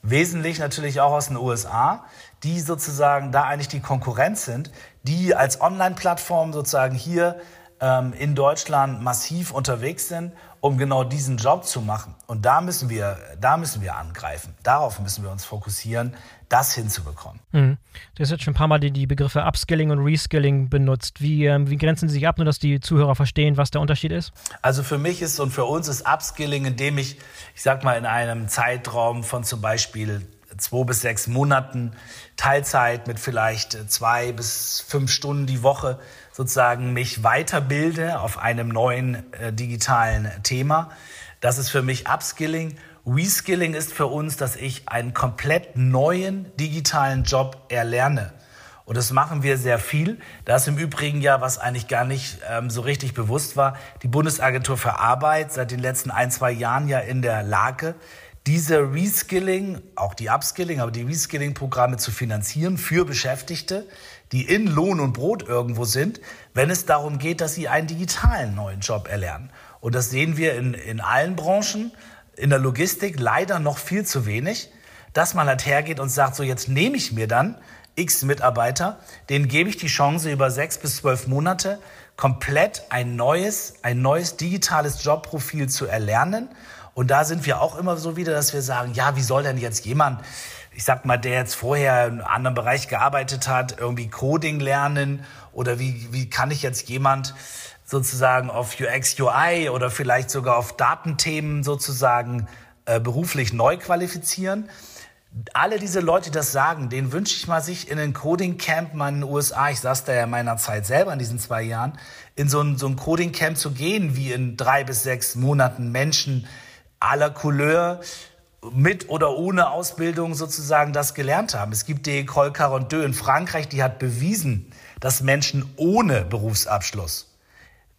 wesentlich natürlich auch aus den USA, die sozusagen da eigentlich die Konkurrenz sind, die als Online-Plattform sozusagen hier ähm, in Deutschland massiv unterwegs sind, um genau diesen Job zu machen. Und da müssen wir, da müssen wir angreifen. Darauf müssen wir uns fokussieren, das hinzubekommen. Mhm. Du hast jetzt schon ein paar Mal die, die Begriffe Upskilling und Reskilling benutzt. Wie, ähm, wie grenzen sie sich ab, nur dass die Zuhörer verstehen, was der Unterschied ist? Also für mich ist und für uns ist Upskilling, indem ich, ich sag mal, in einem Zeitraum von zum Beispiel zwei bis sechs Monaten Teilzeit mit vielleicht zwei bis fünf Stunden die Woche sozusagen mich weiterbilde auf einem neuen äh, digitalen Thema. Das ist für mich Upskilling. Reskilling ist für uns, dass ich einen komplett neuen digitalen Job erlerne. Und das machen wir sehr viel. Das im Übrigen ja, was eigentlich gar nicht ähm, so richtig bewusst war, die Bundesagentur für Arbeit seit den letzten ein, zwei Jahren ja in der Lage, diese Reskilling, auch die Upskilling, aber die Reskilling-Programme zu finanzieren für Beschäftigte, die in Lohn und Brot irgendwo sind, wenn es darum geht, dass sie einen digitalen neuen Job erlernen. Und das sehen wir in, in allen Branchen, in der Logistik leider noch viel zu wenig, dass man halt hergeht und sagt, so jetzt nehme ich mir dann x Mitarbeiter, denen gebe ich die Chance über sechs bis zwölf Monate komplett ein neues, ein neues digitales Jobprofil zu erlernen und da sind wir auch immer so wieder, dass wir sagen, ja, wie soll denn jetzt jemand, ich sag mal, der jetzt vorher in einem anderen Bereich gearbeitet hat, irgendwie Coding lernen oder wie, wie kann ich jetzt jemand sozusagen auf UX, UI oder vielleicht sogar auf Datenthemen sozusagen äh, beruflich neu qualifizieren? alle diese Leute, die das sagen, denen wünsche ich mal, sich in ein Coding-Camp mal in den USA, ich saß da ja in meiner Zeit selber in diesen zwei Jahren, in so ein, so ein Coding-Camp zu gehen, wie in drei bis sechs Monaten Menschen aller Couleur mit oder ohne Ausbildung sozusagen das gelernt haben. Es gibt die École Carondeau in Frankreich, die hat bewiesen, dass Menschen ohne Berufsabschluss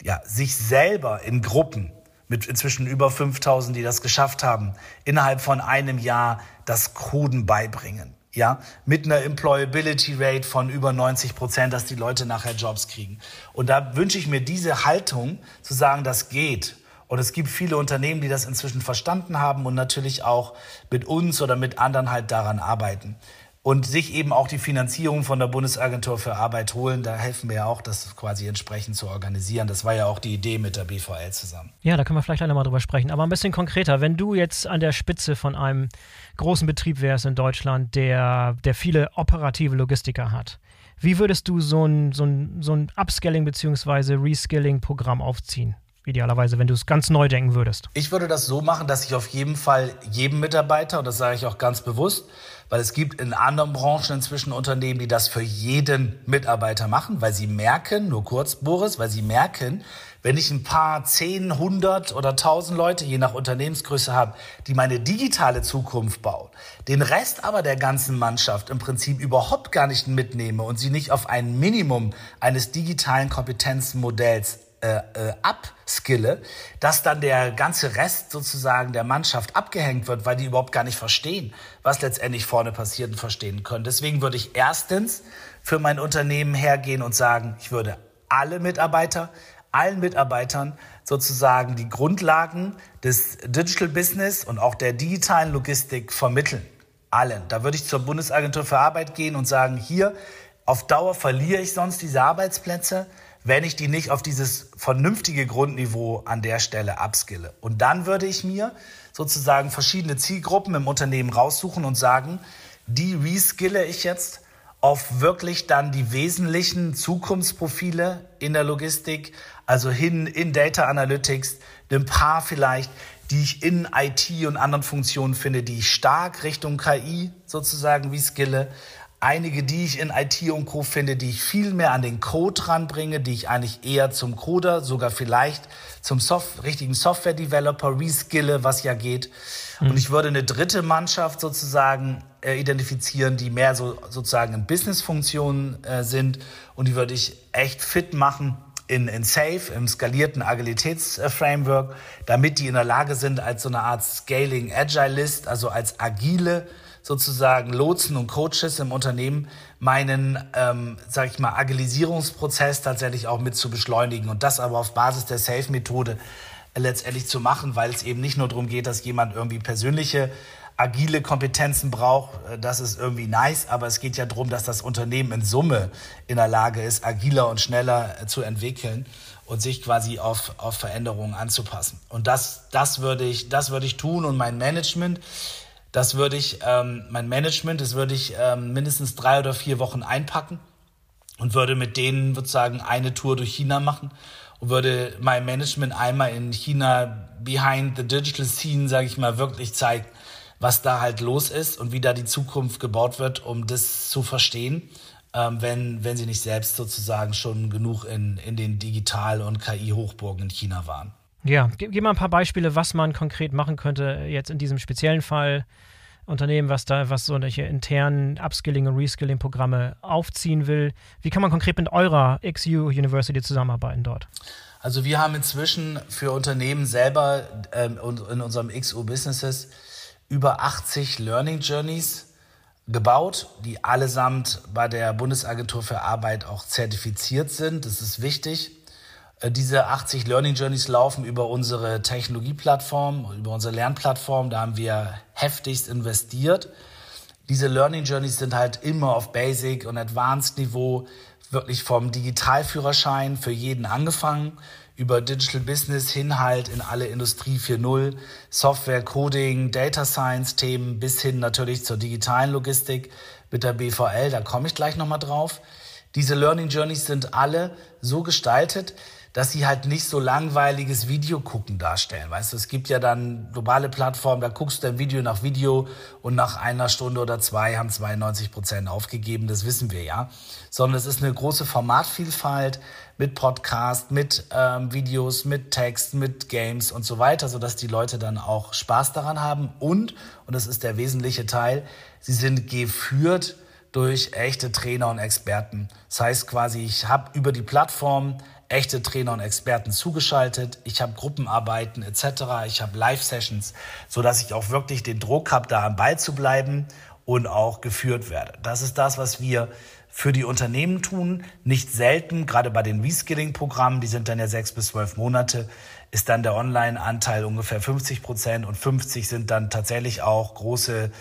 ja, sich selber in Gruppen mit inzwischen über 5000, die das geschafft haben, innerhalb von einem Jahr das Coden beibringen. Ja, mit einer Employability Rate von über 90 Prozent, dass die Leute nachher Jobs kriegen. Und da wünsche ich mir diese Haltung zu sagen, das geht Und es gibt viele Unternehmen, die das inzwischen verstanden haben und natürlich auch mit uns oder mit anderen halt daran arbeiten und sich eben auch die Finanzierung von der Bundesagentur für Arbeit holen. Da helfen wir ja auch, das quasi entsprechend zu organisieren. Das war ja auch die Idee mit der BVL zusammen. Ja, da können wir vielleicht einmal drüber sprechen. Aber ein bisschen konkreter, wenn du jetzt an der Spitze von einem großen Betrieb wärst in Deutschland, der, der viele operative Logistiker hat, wie würdest du so ein, so ein, so ein Upscaling- bzw. Reskilling-Programm aufziehen? Idealerweise, wenn du es ganz neu denken würdest? Ich würde das so machen, dass ich auf jeden Fall jedem Mitarbeiter, und das sage ich auch ganz bewusst, weil es gibt in anderen Branchen inzwischen Unternehmen, die das für jeden Mitarbeiter machen, weil sie merken, nur kurz, Boris, weil sie merken, wenn ich ein paar zehn, hundert oder tausend Leute, je nach Unternehmensgröße habe, die meine digitale Zukunft bauen, den Rest aber der ganzen Mannschaft im Prinzip überhaupt gar nicht mitnehme und sie nicht auf ein Minimum eines digitalen Kompetenzmodells äh, äh, abskille, dass dann der ganze Rest sozusagen der Mannschaft abgehängt wird, weil die überhaupt gar nicht verstehen, was letztendlich vorne passiert und verstehen können. Deswegen würde ich erstens für mein Unternehmen hergehen und sagen, ich würde alle Mitarbeiter, allen Mitarbeitern sozusagen die Grundlagen des Digital Business und auch der digitalen Logistik vermitteln. Allen. Da würde ich zur Bundesagentur für Arbeit gehen und sagen, hier, auf Dauer verliere ich sonst diese Arbeitsplätze wenn ich die nicht auf dieses vernünftige Grundniveau an der Stelle abskille. Und dann würde ich mir sozusagen verschiedene Zielgruppen im Unternehmen raussuchen und sagen, die reskille ich jetzt auf wirklich dann die wesentlichen Zukunftsprofile in der Logistik, also hin in Data Analytics, ein paar vielleicht, die ich in IT und anderen Funktionen finde, die ich stark Richtung KI sozusagen reskille einige, die ich in IT und Co. finde, die ich viel mehr an den Code ranbringe, die ich eigentlich eher zum Coder, sogar vielleicht zum Soft richtigen Software-Developer reskille, was ja geht. Mhm. Und ich würde eine dritte Mannschaft sozusagen äh, identifizieren, die mehr so sozusagen in Business-Funktionen äh, sind und die würde ich echt fit machen in, in Safe, im skalierten Agilitätsframework, damit die in der Lage sind, als so eine Art Scaling Agilist, also als agile sozusagen Lotsen und Coaches im Unternehmen meinen, ähm, sage ich mal, Agilisierungsprozess tatsächlich auch mit zu beschleunigen und das aber auf Basis der Safe-Methode letztendlich zu machen, weil es eben nicht nur darum geht, dass jemand irgendwie persönliche agile Kompetenzen braucht, äh, das ist irgendwie nice, aber es geht ja darum, dass das Unternehmen in Summe in der Lage ist, agiler und schneller äh, zu entwickeln und sich quasi auf, auf Veränderungen anzupassen. Und das, das würde ich, das würde ich tun und mein Management das würde ich, ähm, mein Management, das würde ich ähm, mindestens drei oder vier Wochen einpacken und würde mit denen sozusagen eine Tour durch China machen und würde mein Management einmal in China behind the digital scene, sage ich mal, wirklich zeigen, was da halt los ist und wie da die Zukunft gebaut wird, um das zu verstehen, ähm, wenn, wenn sie nicht selbst sozusagen schon genug in, in den Digital- und KI-Hochburgen in China waren. Ja, gib, gib mal ein paar Beispiele, was man konkret machen könnte jetzt in diesem speziellen Fall. Unternehmen, was da, was solche internen Upskilling- und Reskilling-Programme aufziehen will. Wie kann man konkret mit eurer XU University zusammenarbeiten dort? Also wir haben inzwischen für Unternehmen selber ähm, in unserem XU Businesses über 80 Learning Journeys gebaut, die allesamt bei der Bundesagentur für Arbeit auch zertifiziert sind. Das ist wichtig. Äh, diese 80 Learning Journeys laufen über unsere Technologieplattform, über unsere Lernplattform. Da haben wir heftigst investiert. Diese Learning Journeys sind halt immer auf Basic und Advanced Niveau, wirklich vom Digitalführerschein für jeden angefangen, über Digital Business hin halt in alle Industrie 4.0, Software, Coding, Data Science Themen bis hin natürlich zur digitalen Logistik mit der BVL. Da komme ich gleich nochmal drauf. Diese Learning Journeys sind alle so gestaltet, dass sie halt nicht so langweiliges Video gucken darstellen. Weißt du, es gibt ja dann globale Plattformen, da guckst du ein Video nach Video und nach einer Stunde oder zwei haben 92 Prozent aufgegeben, das wissen wir ja. Sondern es ist eine große Formatvielfalt mit Podcast, mit ähm, Videos, mit Text, mit Games und so weiter, sodass die Leute dann auch Spaß daran haben und, und das ist der wesentliche Teil, sie sind geführt durch echte Trainer und Experten. Das heißt quasi, ich habe über die Plattform echte Trainer und Experten zugeschaltet. Ich habe Gruppenarbeiten etc. Ich habe Live-Sessions, so dass ich auch wirklich den Druck habe, da am Ball zu bleiben und auch geführt werde. Das ist das, was wir für die Unternehmen tun. Nicht selten, gerade bei den Reskilling-Programmen, die sind dann ja sechs bis zwölf Monate, ist dann der Online-Anteil ungefähr 50 Prozent und 50 sind dann tatsächlich auch große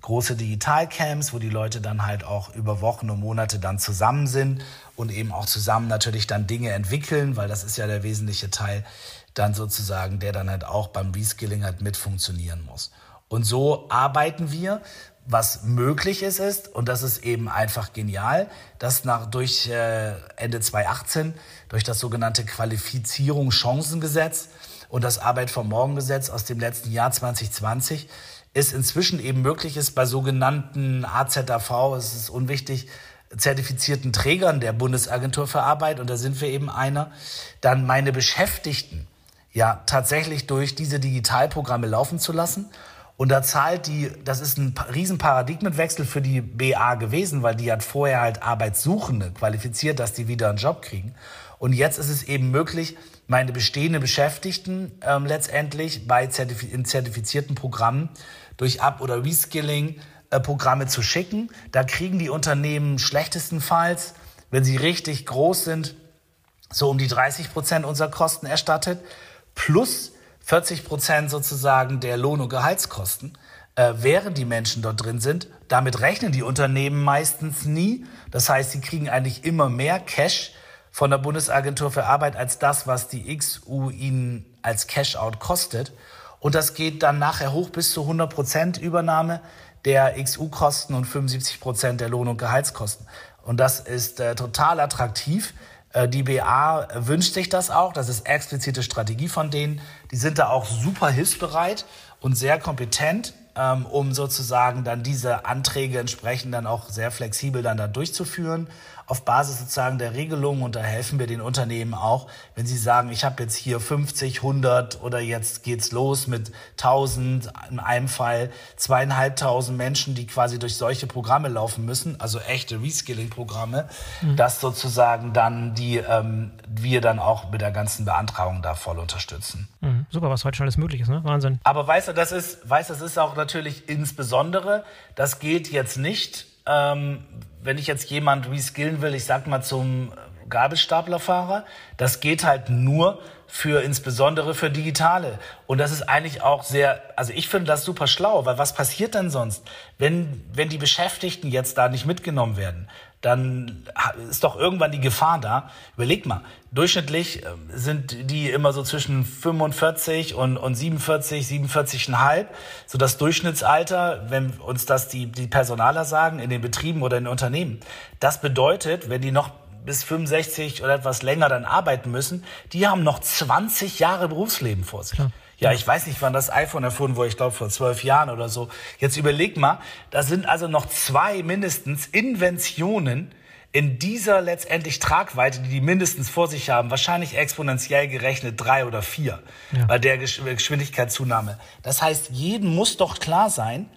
große Digitalcamps, wo die Leute dann halt auch über Wochen und Monate dann zusammen sind und eben auch zusammen natürlich dann Dinge entwickeln, weil das ist ja der wesentliche Teil dann sozusagen, der dann halt auch beim Reskilling halt mit funktionieren muss. Und so arbeiten wir. Was möglich ist, ist, und das ist eben einfach genial, dass nach, durch äh, Ende 2018 durch das sogenannte Qualifizierungschancengesetz und das Arbeit vom Morgen Gesetz aus dem letzten Jahr 2020 es inzwischen eben möglich ist, bei sogenannten AZAV, es ist unwichtig, zertifizierten Trägern der Bundesagentur für Arbeit, und da sind wir eben einer, dann meine Beschäftigten ja tatsächlich durch diese Digitalprogramme laufen zu lassen. Und da zahlt die, das ist ein riesen Paradigmenwechsel für die BA gewesen, weil die hat vorher halt Arbeitssuchende qualifiziert, dass die wieder einen Job kriegen. Und jetzt ist es eben möglich, meine bestehenden Beschäftigten ähm, letztendlich bei Zertif in zertifizierten Programmen durch Up- oder Reskilling-Programme äh, zu schicken. Da kriegen die Unternehmen schlechtestenfalls, wenn sie richtig groß sind, so um die 30 Prozent unserer Kosten erstattet, plus 40 Prozent sozusagen der Lohn- und Gehaltskosten, äh, während die Menschen dort drin sind. Damit rechnen die Unternehmen meistens nie. Das heißt, sie kriegen eigentlich immer mehr Cash von der Bundesagentur für Arbeit als das, was die XU ihnen als Cash-out kostet. Und das geht dann nachher hoch bis zu 100 Prozent Übernahme der XU-Kosten und 75 Prozent der Lohn- und Gehaltskosten. Und das ist äh, total attraktiv. Äh, die BA wünscht sich das auch. Das ist explizite Strategie von denen. Die sind da auch super hilfsbereit und sehr kompetent, ähm, um sozusagen dann diese Anträge entsprechend dann auch sehr flexibel dann da durchzuführen auf Basis sozusagen der Regelungen und da helfen wir den Unternehmen auch, wenn sie sagen, ich habe jetzt hier 50, 100 oder jetzt geht's los mit 1000, in einem Fall zweieinhalbtausend Menschen, die quasi durch solche Programme laufen müssen, also echte Reskilling-Programme, mhm. dass sozusagen dann die ähm, wir dann auch mit der ganzen Beantragung da voll unterstützen. Mhm. Super, was heute schon alles möglich ist, ne? Wahnsinn. Aber weißt du, das ist, weißt, das ist auch natürlich insbesondere, das gilt jetzt nicht, ähm, wenn ich jetzt jemand reskillen will, ich sag mal zum Gabelstaplerfahrer, das geht halt nur für insbesondere für Digitale. Und das ist eigentlich auch sehr, also ich finde das super schlau, weil was passiert denn sonst, wenn, wenn die Beschäftigten jetzt da nicht mitgenommen werden? Dann ist doch irgendwann die Gefahr da. Überleg mal, durchschnittlich ähm, sind die immer so zwischen 45 und, und 47, 47,5. So das Durchschnittsalter, wenn uns das die, die Personaler sagen, in den Betrieben oder in den Unternehmen. Das bedeutet, wenn die noch bis 65 oder etwas länger dann arbeiten müssen, die haben noch 20 Jahre Berufsleben vor sich. Ja. Ja, ich weiß nicht, wann das iPhone erfunden wurde, ich glaube vor zwölf Jahren oder so. Jetzt überleg mal, da sind also noch zwei mindestens Inventionen in dieser letztendlich Tragweite, die die mindestens vor sich haben, wahrscheinlich exponentiell gerechnet drei oder vier ja. bei der Geschwindigkeitszunahme. Das heißt, jedem muss doch klar sein,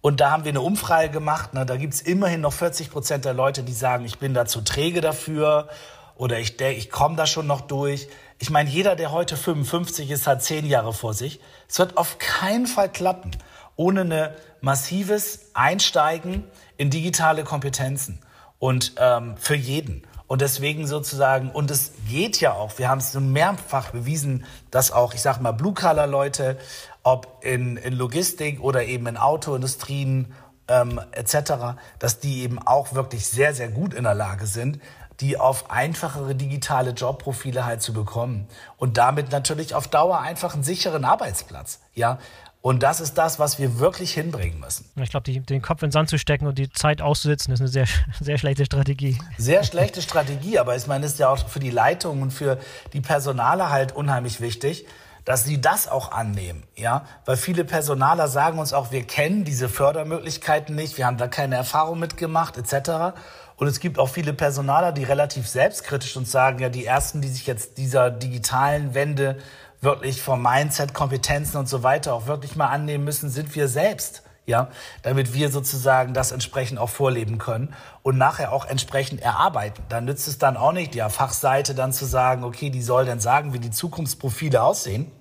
und da haben wir eine Umfrage gemacht, ne, da gibt's immerhin noch 40 Prozent der Leute, die sagen, ich bin da zu träge dafür oder ich, ich komme da schon noch durch. Ich meine, jeder, der heute 55 ist, hat zehn Jahre vor sich. Es wird auf keinen Fall klappen ohne ein massives Einsteigen in digitale Kompetenzen und ähm, für jeden. Und deswegen sozusagen, und es geht ja auch, wir haben es so mehrfach bewiesen, dass auch, ich sag mal, Blue-Color-Leute, ob in, in Logistik oder eben in Autoindustrien ähm, etc., dass die eben auch wirklich sehr, sehr gut in der Lage sind, die auf einfachere digitale Jobprofile halt zu bekommen und damit natürlich auf Dauer einfach einen sicheren Arbeitsplatz. Ja, und das ist das, was wir wirklich hinbringen müssen. Ich glaube, den Kopf in den Sand zu stecken und die Zeit auszusitzen, ist eine sehr, [laughs] sehr schlechte Strategie. Sehr schlechte Strategie, aber ich meine, es ist ja auch für die Leitung und für die Personale halt unheimlich wichtig, dass sie das auch annehmen, ja, weil viele Personaler sagen uns auch, wir kennen diese Fördermöglichkeiten nicht, wir haben da keine Erfahrung mitgemacht, etc. Und es gibt auch viele Personaler, die relativ selbstkritisch uns sagen, ja, die ersten, die sich jetzt dieser digitalen Wende wirklich vom Mindset, Kompetenzen und so weiter auch wirklich mal annehmen müssen, sind wir selbst. Ja, damit wir sozusagen das entsprechend auch vorleben können und nachher auch entsprechend erarbeiten. Dann nützt es dann auch nicht, der Fachseite dann zu sagen, okay, die soll dann sagen, wie die Zukunftsprofile aussehen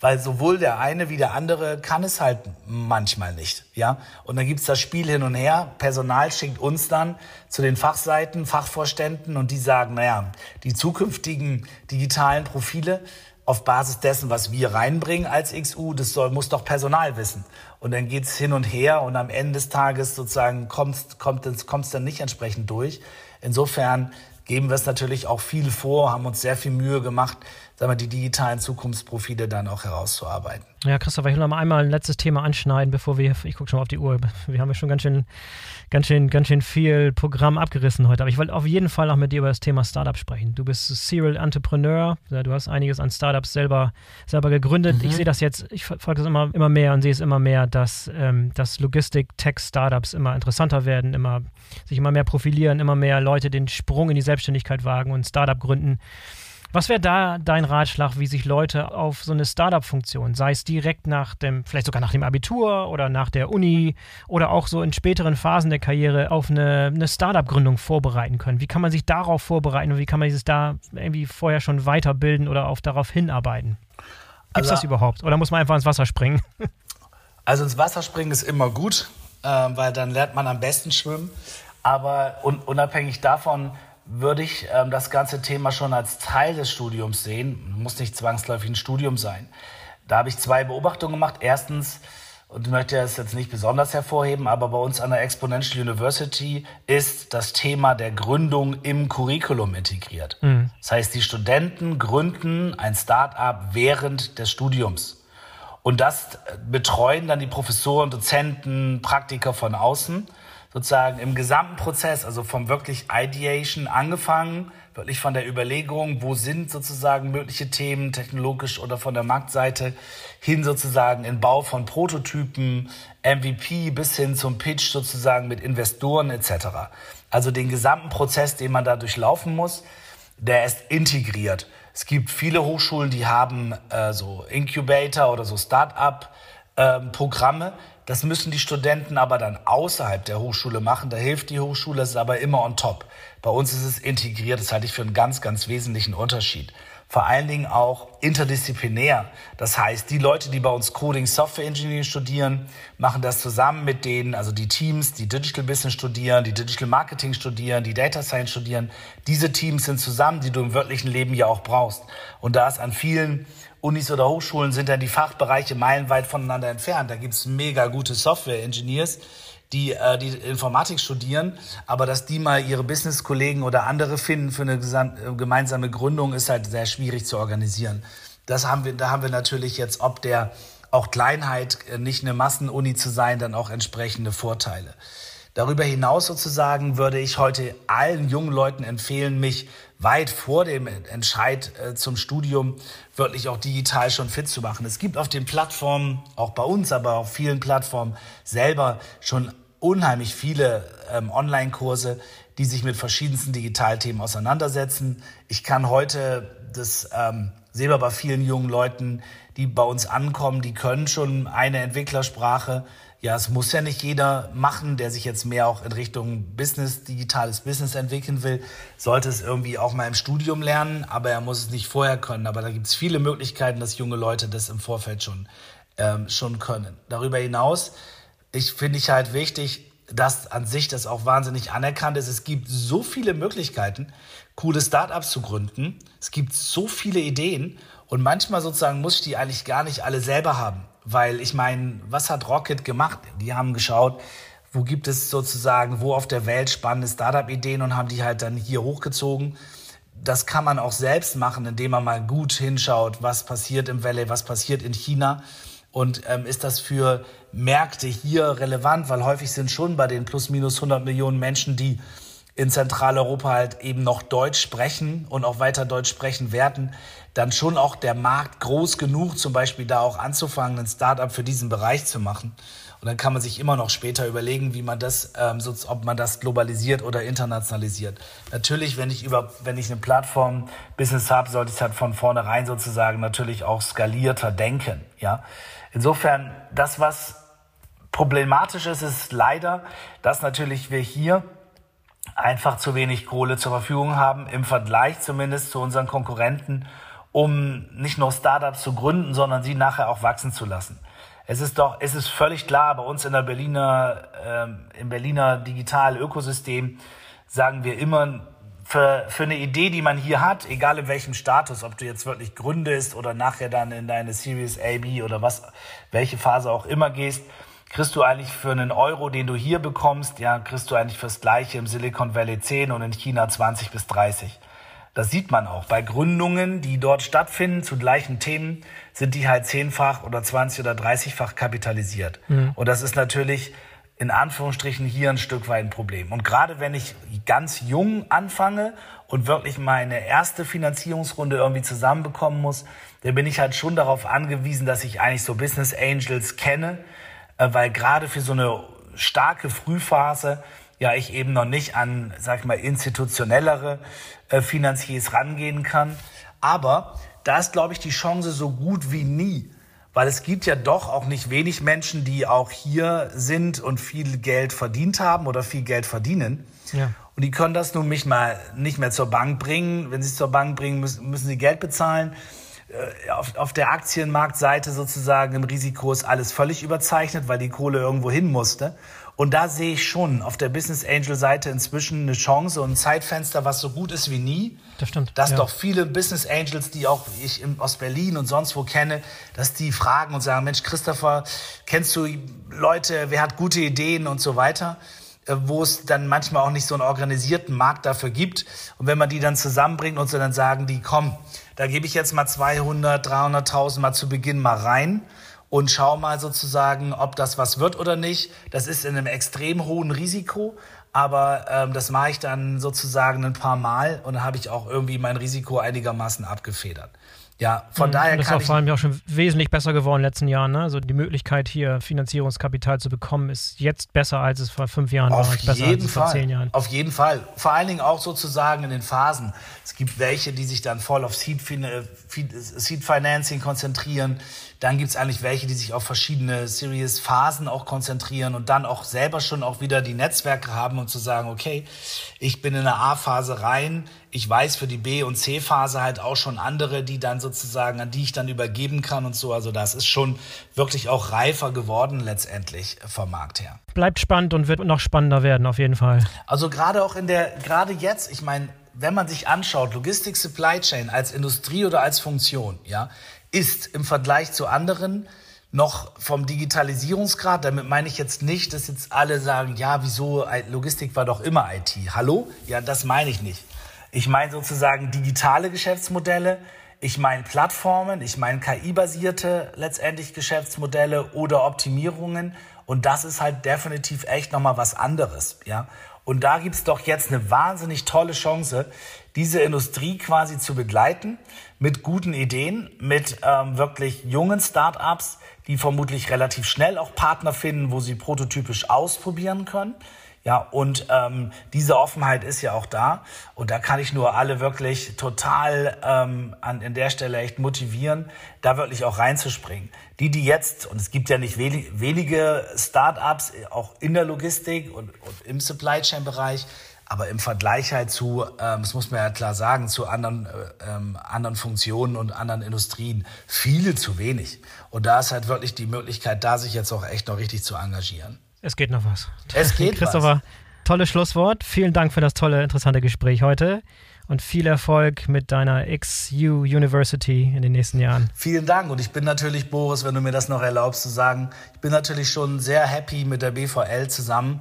weil sowohl der eine wie der andere kann es halt manchmal nicht. Ja? Und dann gibt's das Spiel hin und her. Personal schickt uns dann zu den Fachseiten, Fachvorständen und die sagen, naja, die zukünftigen digitalen Profile auf Basis dessen, was wir reinbringen als XU, das soll, muss doch Personal wissen. Und dann geht's hin und her und am Ende des Tages sozusagen kommt kommt es kommt's dann nicht entsprechend durch. Insofern geben wir es natürlich auch viel vor, haben uns sehr viel Mühe gemacht, sagen wir, die digitalen Zukunftsprofile dann auch herauszuarbeiten. Ja, Christopher, ich will noch einmal ein letztes Thema anschneiden, bevor wir, ich gucke schon mal auf die Uhr, wir haben ja schon ganz schön, ganz schön, ganz schön viel Programm abgerissen heute, aber ich wollte auf jeden Fall noch mit dir über das Thema Startup sprechen. Du bist Serial Entrepreneur, du hast einiges an Startups selber, selber gegründet. Mhm. Ich sehe das jetzt, ich folge es immer, immer mehr und sehe es immer mehr, dass, ähm, dass Logistik-Tech-Startups immer interessanter werden, immer, sich immer mehr profilieren, immer mehr Leute den Sprung in die Selbstständigkeit wagen und Startup gründen. Was wäre da dein Ratschlag, wie sich Leute auf so eine Startup-Funktion, sei es direkt nach dem, vielleicht sogar nach dem Abitur oder nach der Uni oder auch so in späteren Phasen der Karriere auf eine, eine Startup-Gründung vorbereiten können? Wie kann man sich darauf vorbereiten und wie kann man sich da irgendwie vorher schon weiterbilden oder auf darauf hinarbeiten? Gibt es also, das überhaupt? Oder muss man einfach ins Wasser springen? [laughs] Also ins Wasser springen ist immer gut, äh, weil dann lernt man am besten schwimmen. Aber un unabhängig davon, würde ich ähm, das ganze Thema schon als Teil des Studiums sehen. Muss nicht zwangsläufig ein Studium sein. Da habe ich zwei Beobachtungen gemacht. Erstens, und ich möchte es jetzt nicht besonders hervorheben, aber bei uns an der Exponential University ist das Thema der Gründung im Curriculum integriert. Mhm. Das heißt, die Studenten gründen ein Start-up während des Studiums. Und das betreuen dann die Professoren, Dozenten, Praktiker von außen sozusagen im gesamten Prozess, also vom wirklich Ideation angefangen, wirklich von der Überlegung, wo sind sozusagen mögliche Themen technologisch oder von der Marktseite hin sozusagen in Bau von Prototypen, MVP bis hin zum Pitch sozusagen mit Investoren etc. Also den gesamten Prozess, den man da durchlaufen muss, der ist integriert. Es gibt viele Hochschulen, die haben äh, so Incubator oder so Start-up-Programme. Ähm, das müssen die Studenten aber dann außerhalb der Hochschule machen. Da hilft die Hochschule, es ist aber immer on top. Bei uns ist es integriert. Das halte ich für einen ganz, ganz wesentlichen Unterschied. Vor allen Dingen auch interdisziplinär. Das heißt, die Leute, die bei uns Coding Software Engineering studieren, machen das zusammen mit denen, also die Teams, die Digital Business studieren, die Digital Marketing studieren, die Data Science studieren. Diese Teams sind zusammen, die du im wörtlichen Leben ja auch brauchst. Und da ist an vielen Unis oder Hochschulen sind dann die Fachbereiche meilenweit voneinander entfernt. Da gibt's mega gute Software-Engineers, die äh, die Informatik studieren, aber dass die mal ihre Business-Kollegen oder andere finden für eine äh, gemeinsame Gründung, ist halt sehr schwierig zu organisieren. Das haben wir, da haben wir natürlich jetzt, ob der auch Kleinheit, äh, nicht eine Massenuni zu sein, dann auch entsprechende Vorteile. Darüber hinaus sozusagen würde ich heute allen jungen Leuten empfehlen, mich weit vor dem Entscheid äh, zum Studium wirklich auch digital schon fit zu machen. Es gibt auf den Plattformen, auch bei uns, aber auf vielen Plattformen selber schon unheimlich viele ähm, Online-Kurse, die sich mit verschiedensten Digitalthemen auseinandersetzen. Ich kann heute das ähm, wir bei vielen jungen Leuten, die bei uns ankommen, die können schon eine Entwicklersprache, ja, es muss ja nicht jeder machen, der sich jetzt mehr auch in Richtung Business, digitales Business entwickeln will, sollte es irgendwie auch mal im Studium lernen, aber er muss es nicht vorher können. Aber da gibt es viele Möglichkeiten, dass junge Leute das im Vorfeld schon, ähm, schon können. Darüber hinaus, ich finde ich halt wichtig, dass an sich das auch wahnsinnig anerkannt ist. Es gibt so viele Möglichkeiten, coole Startups zu gründen. Es gibt so viele Ideen und manchmal sozusagen muss ich die eigentlich gar nicht alle selber haben. Weil ich meine, was hat Rocket gemacht? Die haben geschaut, wo gibt es sozusagen, wo auf der Welt spannende Startup-Ideen und haben die halt dann hier hochgezogen. Das kann man auch selbst machen, indem man mal gut hinschaut, was passiert im Valley, was passiert in China. Und ähm, ist das für Märkte hier relevant? Weil häufig sind schon bei den plus minus 100 Millionen Menschen, die in Zentraleuropa halt eben noch Deutsch sprechen und auch weiter Deutsch sprechen werden, dann schon auch der Markt groß genug, zum Beispiel da auch anzufangen, ein Startup für diesen Bereich zu machen. Und dann kann man sich immer noch später überlegen, wie man das, ähm, so, ob man das globalisiert oder internationalisiert. Natürlich, wenn ich über, wenn ich eine Plattform Business habe, sollte ich es halt von vornherein sozusagen natürlich auch skalierter denken. Ja, insofern das, was problematisch ist, ist leider, dass natürlich wir hier einfach zu wenig Kohle zur Verfügung haben im Vergleich zumindest zu unseren Konkurrenten um nicht nur Startups zu gründen, sondern sie nachher auch wachsen zu lassen. Es ist doch, es ist völlig klar, bei uns in der Berliner, äh, im Berliner Digital-Ökosystem sagen wir immer, für, für eine Idee, die man hier hat, egal in welchem Status, ob du jetzt wirklich gründest oder nachher dann in deine Series A, B oder was, welche Phase auch immer gehst, kriegst du eigentlich für einen Euro, den du hier bekommst, ja, kriegst du eigentlich fürs Gleiche im Silicon Valley 10 und in China 20 bis 30. Das sieht man auch. Bei Gründungen, die dort stattfinden zu gleichen Themen, sind die halt zehnfach oder 20 oder 30-fach kapitalisiert. Mhm. Und das ist natürlich in Anführungsstrichen hier ein Stück weit ein Problem. Und gerade wenn ich ganz jung anfange und wirklich meine erste Finanzierungsrunde irgendwie zusammenbekommen muss, dann bin ich halt schon darauf angewiesen, dass ich eigentlich so Business Angels kenne, äh, weil gerade für so eine starke Frühphase ja ich eben noch nicht an, sag ich mal, institutionellere äh, Finanziers rangehen kann. Aber da ist, glaube ich, die Chance so gut wie nie, weil es gibt ja doch auch nicht wenig Menschen, die auch hier sind und viel Geld verdient haben oder viel Geld verdienen. Ja. Und die können das nun nicht, mal, nicht mehr zur Bank bringen. Wenn sie es zur Bank bringen, müssen, müssen sie Geld bezahlen. Äh, auf, auf der Aktienmarktseite sozusagen im Risiko ist alles völlig überzeichnet, weil die Kohle irgendwo hin musste. Und da sehe ich schon auf der Business Angel Seite inzwischen eine Chance und ein Zeitfenster, was so gut ist wie nie. Das stimmt. Dass ja. doch viele Business Angels, die auch ich aus Berlin und sonst wo kenne, dass die fragen und sagen, Mensch, Christopher, kennst du Leute, wer hat gute Ideen und so weiter? Äh, wo es dann manchmal auch nicht so einen organisierten Markt dafür gibt. Und wenn man die dann zusammenbringt und so, dann sagen die, komm, da gebe ich jetzt mal 200, 300.000 mal zu Beginn mal rein und schau mal sozusagen, ob das was wird oder nicht. Das ist in einem extrem hohen Risiko, aber ähm, das mache ich dann sozusagen ein paar Mal und dann habe ich auch irgendwie mein Risiko einigermaßen abgefedert. Ja, von mhm. daher das kann ist auch vor allem ja auch schon wesentlich besser geworden in den letzten Jahren. Ne? Also die Möglichkeit hier Finanzierungskapital zu bekommen ist jetzt besser als es vor fünf Jahren Auf war. Auf jeden Fall. Auf jeden Fall. Vor allen Dingen auch sozusagen in den Phasen. Es gibt welche, die sich dann voll auf Seed, Seed Financing konzentrieren. Dann gibt es eigentlich welche, die sich auf verschiedene Series-Phasen auch konzentrieren und dann auch selber schon auch wieder die Netzwerke haben, um zu sagen, okay, ich bin in der A-Phase rein, ich weiß für die B- und C-Phase halt auch schon andere, die dann sozusagen, an die ich dann übergeben kann und so. Also das ist schon wirklich auch reifer geworden letztendlich vom Markt her. Bleibt spannend und wird noch spannender werden, auf jeden Fall. Also gerade auch in der, gerade jetzt, ich meine, wenn man sich anschaut, Logistik Supply Chain als Industrie oder als Funktion, ja, ist im Vergleich zu anderen noch vom Digitalisierungsgrad, damit meine ich jetzt nicht, dass jetzt alle sagen, ja, wieso, Logistik war doch immer IT. Hallo? Ja, das meine ich nicht. Ich meine sozusagen digitale Geschäftsmodelle, ich meine Plattformen, ich meine KI-basierte letztendlich Geschäftsmodelle oder Optimierungen. Und das ist halt definitiv echt nochmal was anderes, ja. Und da gibt's doch jetzt eine wahnsinnig tolle Chance, diese Industrie quasi zu begleiten mit guten Ideen, mit ähm, wirklich jungen Startups, die vermutlich relativ schnell auch Partner finden, wo sie prototypisch ausprobieren können. Ja, und ähm, diese Offenheit ist ja auch da. Und da kann ich nur alle wirklich total ähm, an in der Stelle echt motivieren, da wirklich auch reinzuspringen. Die, die jetzt, und es gibt ja nicht wenig, wenige Startups, auch in der Logistik und, und im Supply Chain Bereich, aber im Vergleich halt zu, ähm, das muss man ja klar sagen, zu anderen, äh, ähm, anderen Funktionen und anderen Industrien viele zu wenig. Und da ist halt wirklich die Möglichkeit, da sich jetzt auch echt noch richtig zu engagieren. Es geht noch was. Es geht [laughs] Christopher, was. tolles Schlusswort. Vielen Dank für das tolle, interessante Gespräch heute und viel Erfolg mit deiner XU University in den nächsten Jahren. Vielen Dank und ich bin natürlich, Boris, wenn du mir das noch erlaubst zu sagen, ich bin natürlich schon sehr happy mit der BVL zusammen,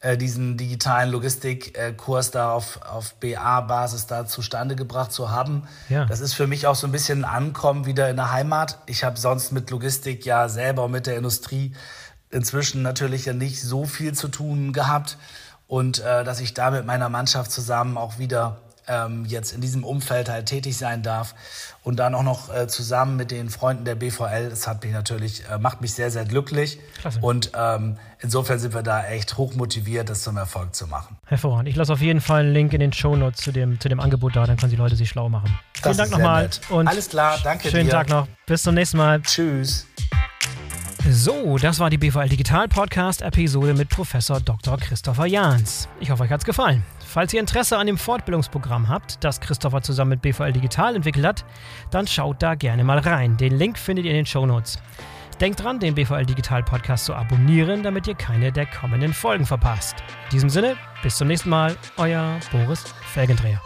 äh, diesen digitalen Logistikkurs da auf, auf BA-Basis da zustande gebracht zu haben. Ja. Das ist für mich auch so ein bisschen ein Ankommen wieder in der Heimat. Ich habe sonst mit Logistik ja selber mit der Industrie inzwischen natürlich ja nicht so viel zu tun gehabt und äh, dass ich da mit meiner Mannschaft zusammen auch wieder ähm, jetzt in diesem Umfeld halt tätig sein darf und dann auch noch äh, zusammen mit den Freunden der BVL, das hat mich natürlich, äh, macht mich sehr, sehr glücklich Klasse. und ähm, insofern sind wir da echt hoch motiviert, das zum Erfolg zu machen. Hervorragend. Ich lasse auf jeden Fall einen Link in den Show Notes zu dem, zu dem Angebot da, dann können die Leute sich schlau machen. Das Vielen Dank nochmal und alles klar, danke schönen dir. Tag noch. Bis zum nächsten Mal. Tschüss. So, das war die BVL Digital Podcast Episode mit Professor Dr. Christopher Jahns. Ich hoffe, euch hat's gefallen. Falls ihr Interesse an dem Fortbildungsprogramm habt, das Christopher zusammen mit BVL Digital entwickelt hat, dann schaut da gerne mal rein. Den Link findet ihr in den Show Notes. Denkt dran, den BVL Digital Podcast zu abonnieren, damit ihr keine der kommenden Folgen verpasst. In diesem Sinne, bis zum nächsten Mal, euer Boris Felgendreher.